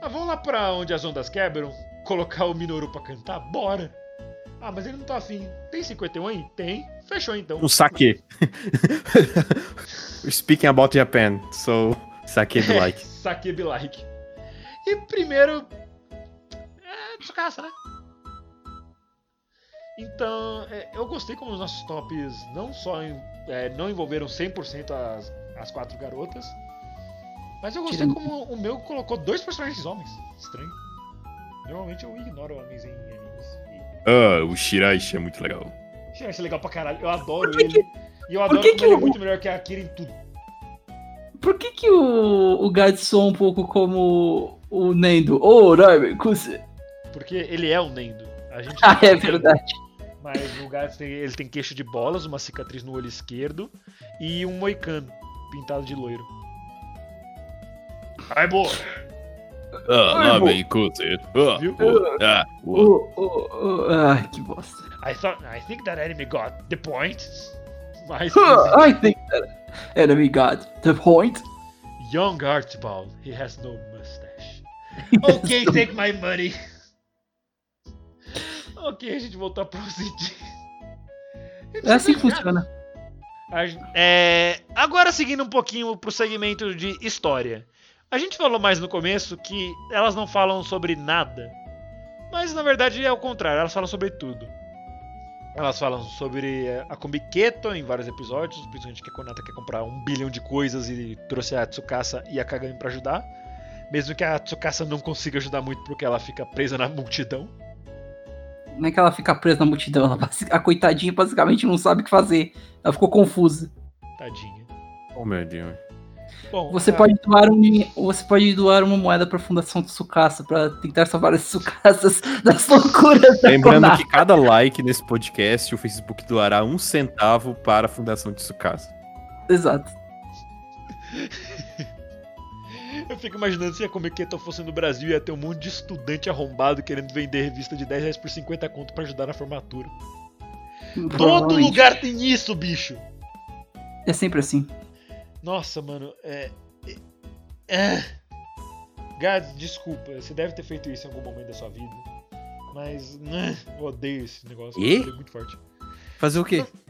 Ah, vamos lá pra onde as ondas quebram? Colocar o Minoru pra cantar? Bora! Ah, mas ele não tá afim. Tem 51 aí? Tem. Fechou então. Um saque. Speaking about Japan, so saque do like. Saque be like. E primeiro. É Tsukasa, né? Então, é, eu gostei como os nossos tops não só em- é, não envolveram 100% as, as quatro garotas, mas eu gostei Tirando- como o meu colocou dois personagens homens. Estranho. Normalmente eu ignoro homens em animes. E Ah, o Shiraishi é muito legal. eu achei legal pra caralho. Eu adoro Por que ele. E eu adoro que como que ele é o- muito melhor que a Akira em tudo. Por que que o, o soa um pouco como o Nendo? Oh, Raime, Kuse. Porque ele é o Nendo. A gente Ah, é verdade. Mas o Gats tem, ele tem queixo de bolas, uma cicatriz no olho esquerdo e um moicano pintado de loiro. Ai, boa! Ah, vem Kuse. Ah, Viu? oh, ah, oh. Oh, oh, oh, ai, que bosta. I thought I think that enemy got the point. Mas Huh, I think that enemy got the point. Young Archibald, he has no mustache. Ok, take my money. Ok, a gente voltou a proceder. É assim que funciona. É, agora seguindo um pouquinho pro segmento de história. A gente falou mais no começo que elas não falam sobre nada. Mas na verdade é o contrário, elas falam sobre tudo. Elas falam sobre é, a Komiketo em vários episódios, principalmente que a Konata quer comprar um bilhão de coisas e trouxe a Tsukasa e a Kagami pra ajudar. Mesmo que a Tsukasa não consiga ajudar muito porque ela fica presa na multidão. Não é que ela fica presa na multidão, ela, a coitadinha basicamente não sabe o que fazer. Ela ficou confusa. Tadinha. Oh, meu Deus. Bom, Você a- pode doar um, você pode doar uma moeda pra Fundação Tsukasa pra tentar salvar as Tsukasas das loucuras da Lembrando Konata. que cada like nesse podcast, o Facebook doará um centavo para a Fundação de Tsukasa. Exato. Eu fico imaginando se a Comic Con fosse no Brasil ia ter um monte de estudante arrombado querendo vender revista de 10 reais por 50 conto pra ajudar na formatura. Todo lugar tem isso, bicho! É sempre assim. Nossa, mano, é. é- é. Gads, desculpa, você deve ter feito isso em algum momento da sua vida. Mas. né, eu odeio esse negócio. E? Eu odeio muito forte. Fazer o quê? Não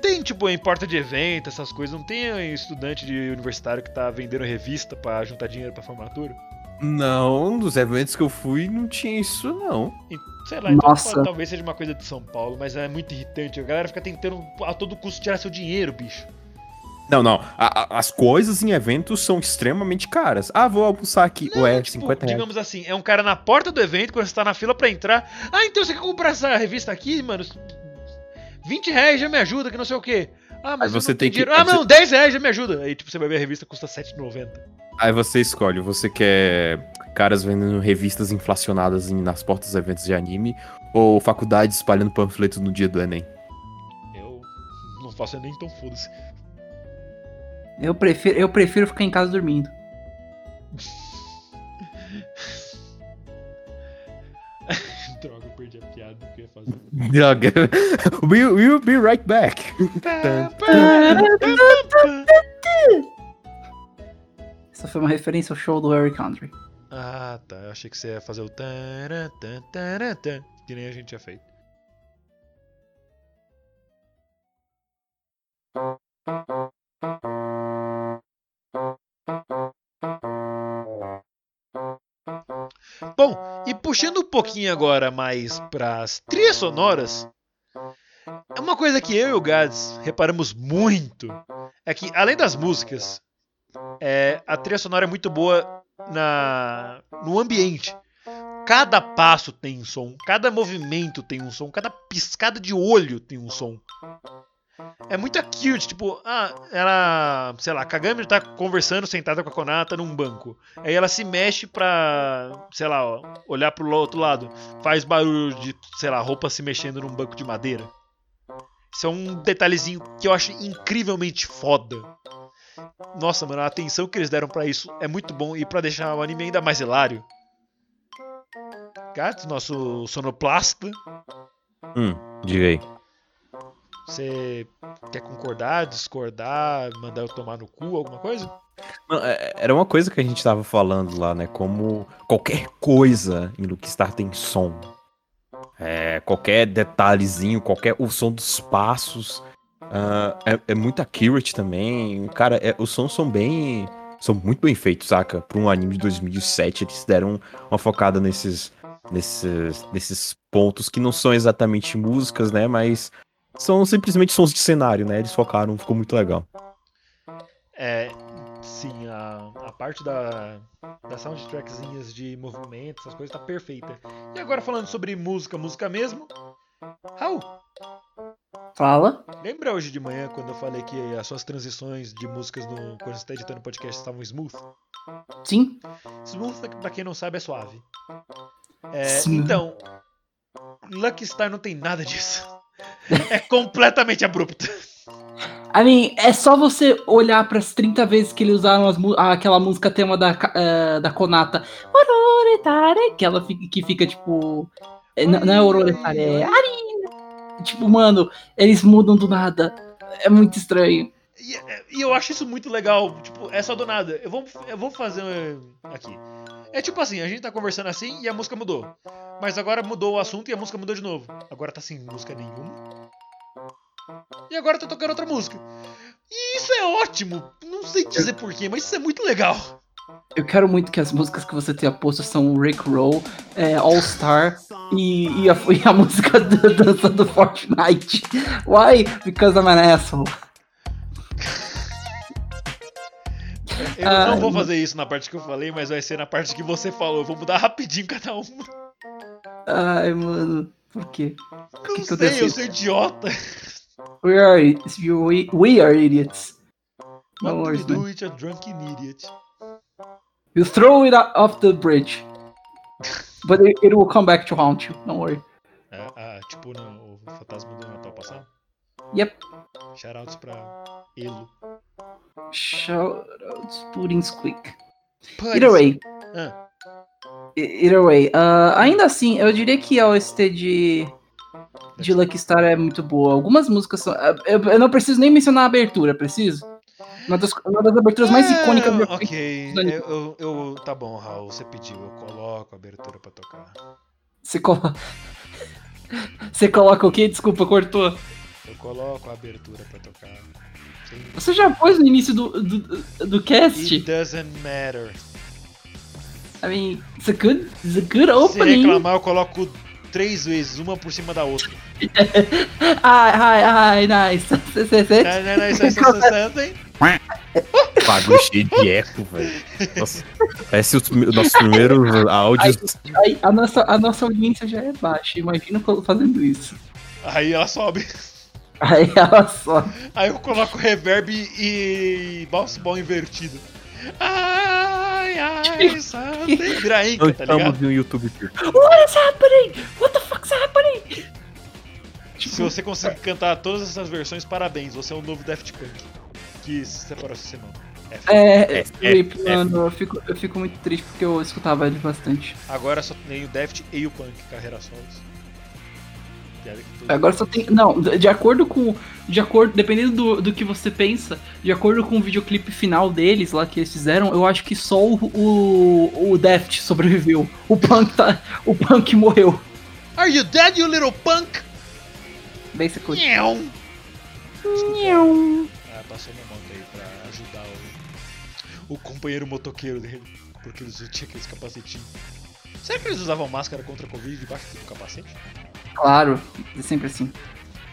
tem, tipo, em porta de evento, essas coisas. Não tem estudante de universitário que tá vendendo revista pra juntar dinheiro pra formatura? Não, dos eventos que eu fui não tinha isso, não. E, sei lá, então pô, talvez seja uma coisa de São Paulo, mas é muito irritante. A galera fica tentando a todo custo tirar seu dinheiro, bicho. Não, não. A- a- as coisas em eventos são extremamente caras. Ah, vou almoçar aqui. Ué, Tipo, 50 reais. digamos assim, é um cara na porta do evento, quando você tá na fila pra entrar. Ah, então você quer comprar essa revista aqui, mano? 20 reais já me ajuda, que não sei o quê. Ah, mas você não tem que- dinheiro. Ah, você- não, 10 reais já me ajuda. Aí, tipo, você vai ver a revista custa 7,90. Aí você escolhe, você quer caras vendendo revistas inflacionadas em- nas portas dos eventos de anime ou faculdade espalhando panfletos no dia do Enem? Eu não faço nem tão foda-se. Eu prefiro, eu prefiro ficar em casa dormindo. Perdi a piada que eu ia fazer. Droga. we'll, we'll be right back. Essa foi uma referência ao show do Harry Country. Ah, tá. Eu achei que você ia fazer o taran, tan, taran, tan, que nem a gente tinha feito. Bom, puxando um pouquinho agora mais pras trilhas sonoras, é uma coisa que eu e o Gads reparamos muito é que além das músicas, é, a trilha sonora é muito boa na no ambiente. Cada passo tem um som, cada movimento tem um som, cada piscada de olho tem um som. É muito cute, tipo, ah, ela, sei lá, Kagami tá conversando sentada com a Konata num banco. Aí ela se mexe pra, sei lá, olhar pro outro lado. Faz barulho de, sei lá, roupa se mexendo num banco de madeira. Isso é um detalhezinho que eu acho incrivelmente foda. Nossa, mano, a atenção que eles deram pra isso é muito bom e pra deixar o anime ainda mais hilário. Gato, nosso sonoplasta, Hum, diga aí. Você quer concordar, discordar, mandar eu tomar no cu, alguma coisa? Não, é- Era uma coisa que a gente tava falando lá, né? Como qualquer coisa em Lucky Star tem som. É, qualquer detalhezinho, qualquer. O som dos passos. ah, é, é muito accurate também. Cara, é- os sons são bem. São muito bem feitos, saca? Pra um anime de 2007, eles deram uma focada nesses, nesses, nesses pontos que não são exatamente músicas, né? Mas são simplesmente sons de cenário, né? Eles focaram, ficou muito legal. É, sim, a, a parte da, das soundtrackzinhas de movimento, essas coisas, tá perfeita. E agora falando sobre música, música mesmo. Raul, Fala. lembra hoje de manhã quando eu falei que as suas transições de músicas no, quando você tá editando podcast estavam smooth? Sim. Smooth, pra quem não sabe, é suave. É, Sim. então, Lucky Star não tem nada disso. É completamente abrupto. I mean, é só você olhar pras 30 vezes que eles usaram as aquela música tema da, eh, da Konata. Que ela fica, que fica tipo. é, Não, não é Ororetare, é Arina. Tipo, mano, eles mudam do nada. É muito estranho. E, e eu acho isso muito legal. Tipo, é só do nada. Eu vou, eu vou fazer um, aqui. É tipo assim, a gente tá conversando assim e a música mudou. Mas agora mudou o assunto e a música mudou de novo. Agora tá sem música nenhuma. E agora tá tocando outra música. E isso é ótimo. Não sei dizer porquê, mas isso é muito legal. Eu quero muito que as músicas que você tenha posto são Rick Roll, é, All Star e, e, a, e a música da dança do Fortnite. Why? Because I'm an asshole. Eu Ah, não vou não. fazer isso na parte que eu falei, mas vai ser na parte que você falou. Eu vou mudar rapidinho cada uma. Ai, mano. Por quê? Por Eu que, que eu sei, eu sou idiota. We are, we, we are idiots. What No worries, do man. with a drunken idiot? You throw it off the bridge. But it, it will come back to haunt you. Don't worry. É, ah, tipo no, o fantasma do Natal passado? Yep. Shoutouts pra Elo. Shoutouts Pudding Squeak. Either way. Ah. E- Either way. ah, ainda assim, eu diria que a OST de, de Lucky Star é muito boa. Algumas músicas são. ah, Eu, eu não preciso nem mencionar a abertura, preciso? Uma das, uma das aberturas mais É, icônicas do Ok, eu, eu, eu- Tá bom, Raul, você pediu, eu coloco a abertura pra tocar. Você, colo... Você coloca o quê? Desculpa, cortou. Eu coloco a abertura pra tocar. Sim. Você já pôs no início do, do, do It cast? doesn't matter. I mean, it's a good, it's a good Se opening. reclamar, eu coloco três vezes, uma por cima da outra. Ai, ai, ai, nice. Bagulho cheio de eco, velho. Parece o nosso primeiro áudio. Aí, a, nossa, a nossa audiência já é baixa, imagina fazendo isso. Aí ela sobe. Aí ela só. Aí eu coloco reverb e bounce ball invertido. Ai, ai, something. Inca, tá estamos ligado? no YouTube Perfeito. What is happening? What the fuck's happening? Se você conseguir cantar todas essas versões, parabéns. Você é um novo Daft Punk. Que se separou essa semana. É, É, é, Rip, é. mano, eu fico, eu fico muito triste porque eu escutava ele bastante. Agora só tem o Daft e o Punk, carreira solos. Agora só tem. Não, de acordo com. De acordo. Dependendo do, do que você pensa, de acordo com o videoclipe final deles lá que eles fizeram, eu acho que só o, o, o Daft sobreviveu. O Punk tá. O Punk morreu, Are you dead, you little punk? basically. Nhão. Nhão. Ah, passou uma moto aí pra ajudar o, o companheiro motoqueiro dele. Porque eles tinham aqueles capacetinhos. Será que eles usavam máscara contra a Covid debaixo do capacete? Claro, é sempre assim.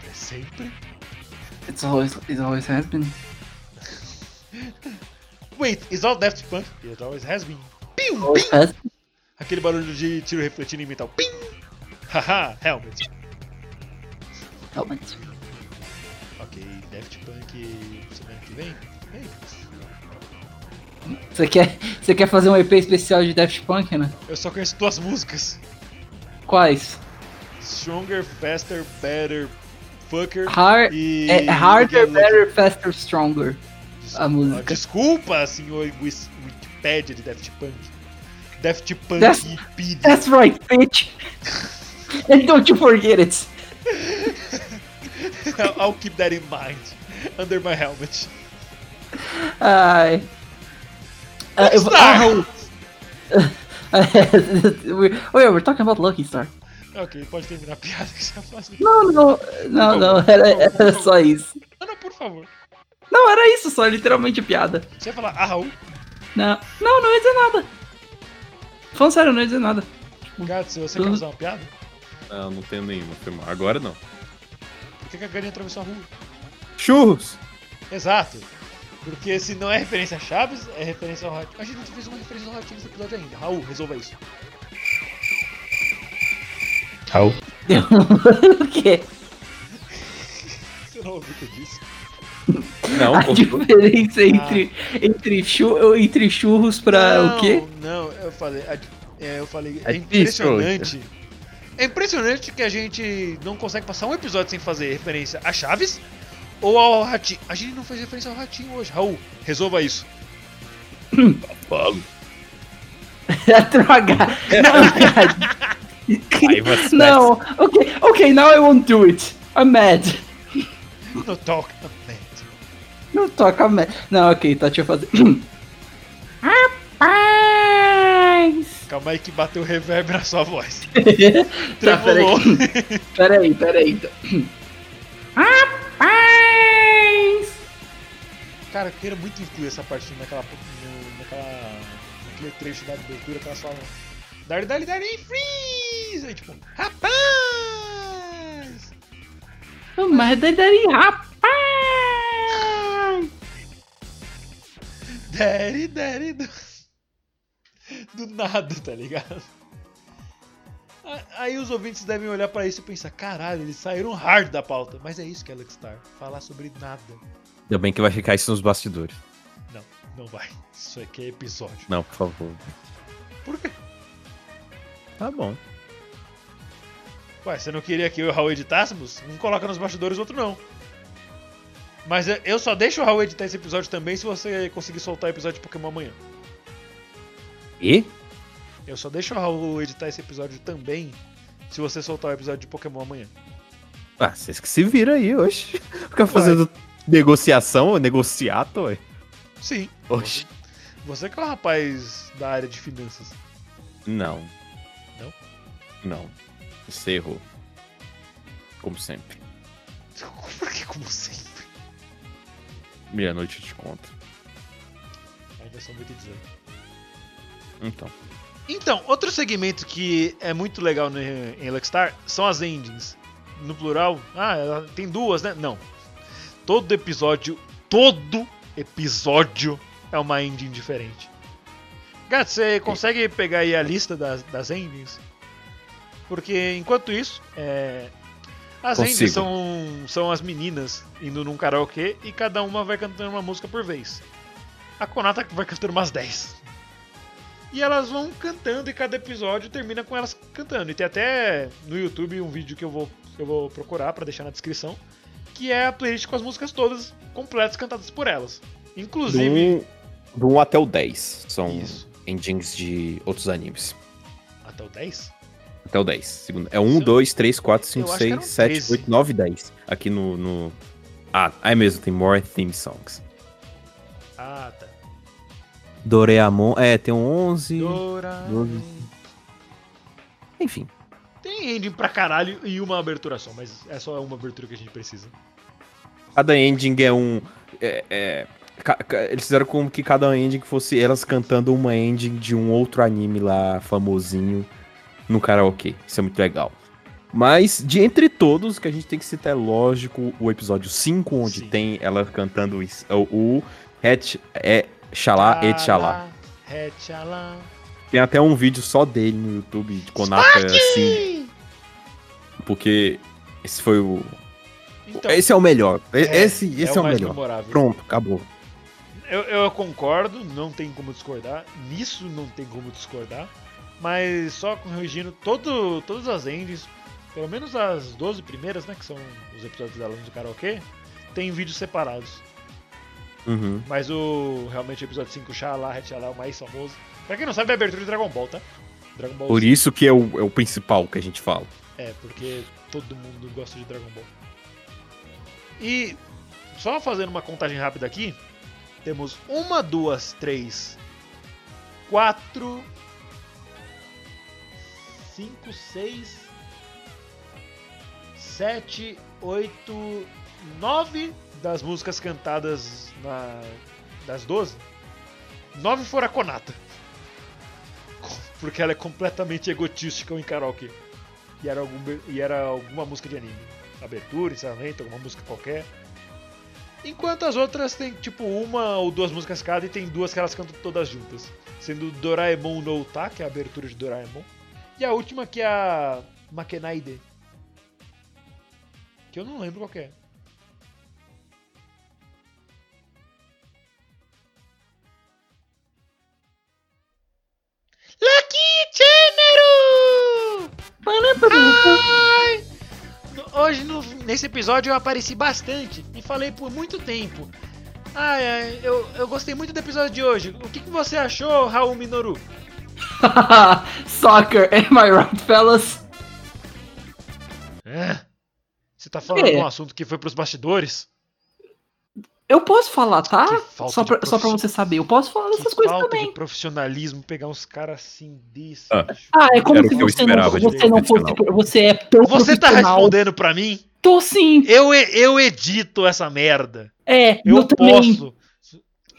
É sempre. It's always, it always has been. Wait, is all Daft Punk? It always has been. Always pim. has Aquele barulho de tiro refletindo em metal. Pim! Haha, helmet. Helmet. Ok, Daft Punk semana que vem? Vem. Você quer, você quer fazer um EP especial de Daft Punk, né? Eu só conheço duas músicas. Quais? Stronger, Faster, Better, Fucker Hard, e... é, Harder, Get Lucky. Better, Faster, Stronger. Desculpa, a música. Desculpa, senhor Wikipedia de Daft Punk. Daft Punk That's- Wikipedia. That's right, bitch! And don't you forget it! I'll, keep that in mind. Under my helmet. Ai. Ah, Star! ah, Raul. We're- oh yeah, we're talking about Lucky Star. Ok, pode terminar a piada que você faz. Não, não, não, não, era, era só isso. Não, não, por favor. Não, era isso só, literalmente piada. Você ia falar, ah, Raul, Não, não, não ia dizer nada. Falando sério, não ia dizer nada. gato, se você quer usar uma piada, Não, não tenho nenhuma. foi mal. Agora não. por que que a galinha atravessou a rua? Churros! Exato. Porque se não é referência a Chaves, é referência ao Ratinho. A gente não fez uma referência ao Ratinho nesse episódio ainda. Raul, resolva isso. Raul. o quê? Você não ouviu o que eu disse? Não, A diferença entre, entre, chu- entre churros pra não, o quê? Não, eu falei. a- é, eu falei. É É difícil, impressionante. É impressionante que a gente não consegue passar um episódio sem fazer referência a Chaves ou ao Ratinho. A gente não fez referência ao Ratinho hoje. Raul, resolva isso. Falo. Droga! Não, Não, ok, ok, now I won't do it. I'm mad. No talk, no man. Não toca mad. Não, ok, tá, deixa eu fazer. Rapaz! Calma aí que bateu reverb na sua voz. Tá, Tremulou. peraí. Peraí, peraí. Rapaz! Cara, eu queria muito incluir essa parte naquela. no- naquela. naquele trecho da abertura que elas falam. Dari, dari, dari, freeze! Aí, tipo, rapaz! Mas daí, daí, rapaz! Daddy, daddy, do... do nada, tá ligado? Aí os ouvintes devem olhar pra isso e pensar, caralho, eles saíram hard da pauta. Mas é isso que é Luckstar, falar sobre nada. Ainda bem que vai ficar isso nos bastidores. Não, não vai. Isso aqui é episódio. Não, por favor. Por quê? Tá bom. Ué, você não queria que eu e o Raul editássemos? Um coloca nos bastidores, outro não. Mas eu- só deixo o Raul editar esse episódio também se você conseguir soltar o episódio de Pokémon amanhã. E? Eu só deixo o Raul editar esse episódio também se você soltar o episódio de Pokémon amanhã. Ah, vocês que se viram aí, oxe. Fica fazendo negociação, negociato, ué. Sim. Oxe. Você que é o rapaz da área de finanças. Não. Não? Não. Você errou. Como sempre. Por que como sempre? Meia-noite eu te conto. Ainda são muito dizer. Então. Então, outro segmento que é muito legal no, em Luckstar são as endings. No plural, ah, tem duas, né? Não. Todo episódio, todo episódio é uma ending diferente. Gato, você consegue pegar aí a lista das, das endings? Porque enquanto isso, é, as Consigo. endings são, são as meninas indo num karaokê e cada uma vai cantando uma música por vez. A Konata vai cantando umas 10. E elas vão cantando e cada episódio termina com elas cantando. E tem até no YouTube um vídeo que eu vou, eu vou procurar pra deixar na descrição, que é a playlist com as músicas todas completas cantadas por elas. Do Inclusive. 1, do 1 até o 10 são Isso. Endings de outros animes. Até o 10? Até o 10. Segundo. É 1, Seu- 2, 3, 4, 5, Eu acho que 6, eram 7, 13. 8, 9, 10. Aqui no, no. Ah, é mesmo, tem more theme songs. Ah, tá. Doraemon, é, tem um 11. Doraemon. doze. Enfim. Tem ending pra caralho e uma abertura só, mas é só uma abertura que a gente precisa. Cada ending é um. é- é, eles fizeram como que cada ending fosse elas cantando uma ending de um outro anime lá famosinho no karaokê. Isso é muito legal. Mas, de entre todos, que a gente tem que citar, é lógico, o episódio 5, onde Sim. tem ela cantando o, o Het, é, Xalá et Xalá. É. Tem até um vídeo só dele no YouTube, de Konaka, assim, porque esse foi o... Então, esse é o melhor. É, esse esse é, o mais melhor. memorável. Pronto, acabou. Eu, eu concordo, não tem como discordar. Nisso não tem como discordar. Mas só corrigindo todo, todas as endings, pelo menos as 12 primeiras, né? Que são os episódios da Luz do Karaokê, tem vídeos separados. Uhum. Mas o realmente o episódio 5, Xalá, Retchalá, é o mais famoso. Pra quem não sabe, é a abertura de Dragon Ball, tá? Dragon Ball Por Z. isso que é o, é o principal que a gente fala. É, porque todo mundo gosta de Dragon Ball. E só fazendo uma contagem rápida aqui, temos uma, duas, três, quatro, cinco, seis, sete, oito, nove das músicas cantadas na das 12. Nove foram a Konata. Porque ela é completamente egotística em karaokê. E era, algum, e era alguma música de anime. Abertura, encerramento, alguma música qualquer. Enquanto as outras tem tipo uma ou duas músicas cada e tem duas que elas cantam todas juntas. Sendo Doraemon no Uta, que é a abertura de Doraemon. E a última que é a Makenaide. Que eu não lembro qual que é. Lucky Chênero! Ai! Hoje, no- nesse episódio, eu apareci bastante e falei por muito tempo. Ai, ai, eu, eu gostei muito do episódio de hoje. O que, que você achou, Raul Minoru? Soccer, am I right, fellas? É? Você tá falando É. de um assunto que foi pros bastidores? Eu posso falar, tá? Só pra, só pra você saber. Eu posso falar dessas coisas falta também. de profissionalismo pegar uns caras assim desse. Ah. Ah, é como se você não, você não fosse. Você é tão Você tá respondendo pra mim? Tô sim. Eu, eu edito essa merda. É, Eu, eu, posso.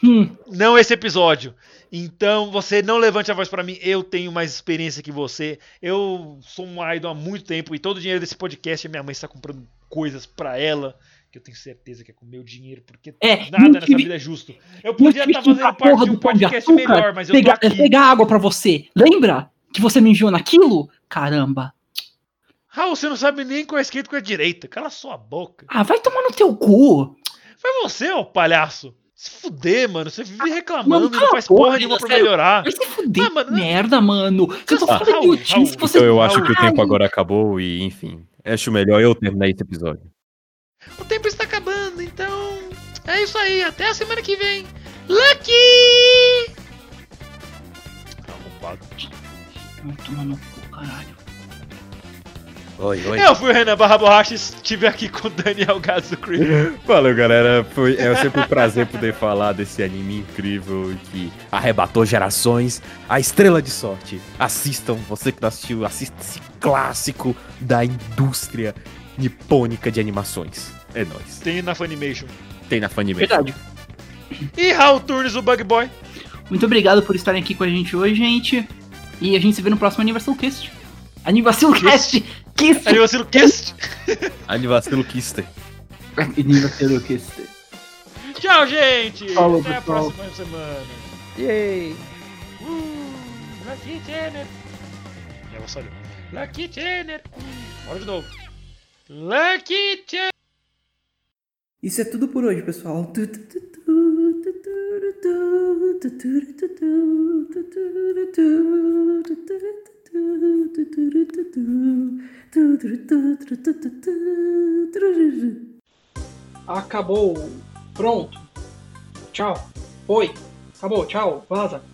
Hum, Não esse episódio. Então você não levante a voz pra mim. Eu tenho mais experiência que você. Eu sou um idol há muito tempo e todo o dinheiro desse podcast a minha mãe está comprando coisas pra ela. Que eu tenho certeza que é com meu dinheiro, porque É, nada nessa tive- vida é justo. Eu podia estar que pra fazendo parte porra de um de podcast Açúcar melhor, mas eu tô pegar, aqui. pegar água pra você. Lembra que você me enviou naquilo? Caramba. Raul, você não sabe nem qual é esquerda e qual é direita. Cala sua boca. Ah, vai tomar no teu cu. Foi você, ô palhaço. Se fuder, mano. Você vive reclamando mano, e não faz a porra nenhuma pra melhorar. Vai se fuder, Ah, mano, merda, mano. Você tá Raul, falando idiotice, Raul, você Então eu Raul. acho que o tempo agora acabou e, enfim. Acho melhor eu terminar esse episódio. O tempo está acabando, então. É isso aí. Até a semana que vem. Lucky! Calma. arrombado. Vai tomar no cu, caralho. Oi, oi. Eu fui o Renan Barra Borracha e estive aqui com o Daniel Gadzo Creed. Valeu, galera. Foi, é sempre um prazer poder falar desse anime incrível que arrebatou gerações. A Estrela de Sorte. Assistam, você que não assistiu, assista esse clássico da indústria nipônica de animações. É nóis. Tem na Funimation. Tem na Funimation. Verdade. E Raul Turnes, o Bug Boy. Muito obrigado por estarem aqui com a gente hoje, gente. E a gente se vê no próximo Aniversário Cast. Aniversário Cast! Cast! Aí você Cast. Anivacilo Kister. Aniversário. Tchau, gente. Falou, Até a pessoal. próxima semana. Yay! Uh, Lucky Jenner. Já vou sair. Lucky Jenner. Bora de novo. Lucky. Isso é tudo por hoje, pessoal. Acabou. Pronto. Tchau. Oi. Acabou. Tchau. Vaza.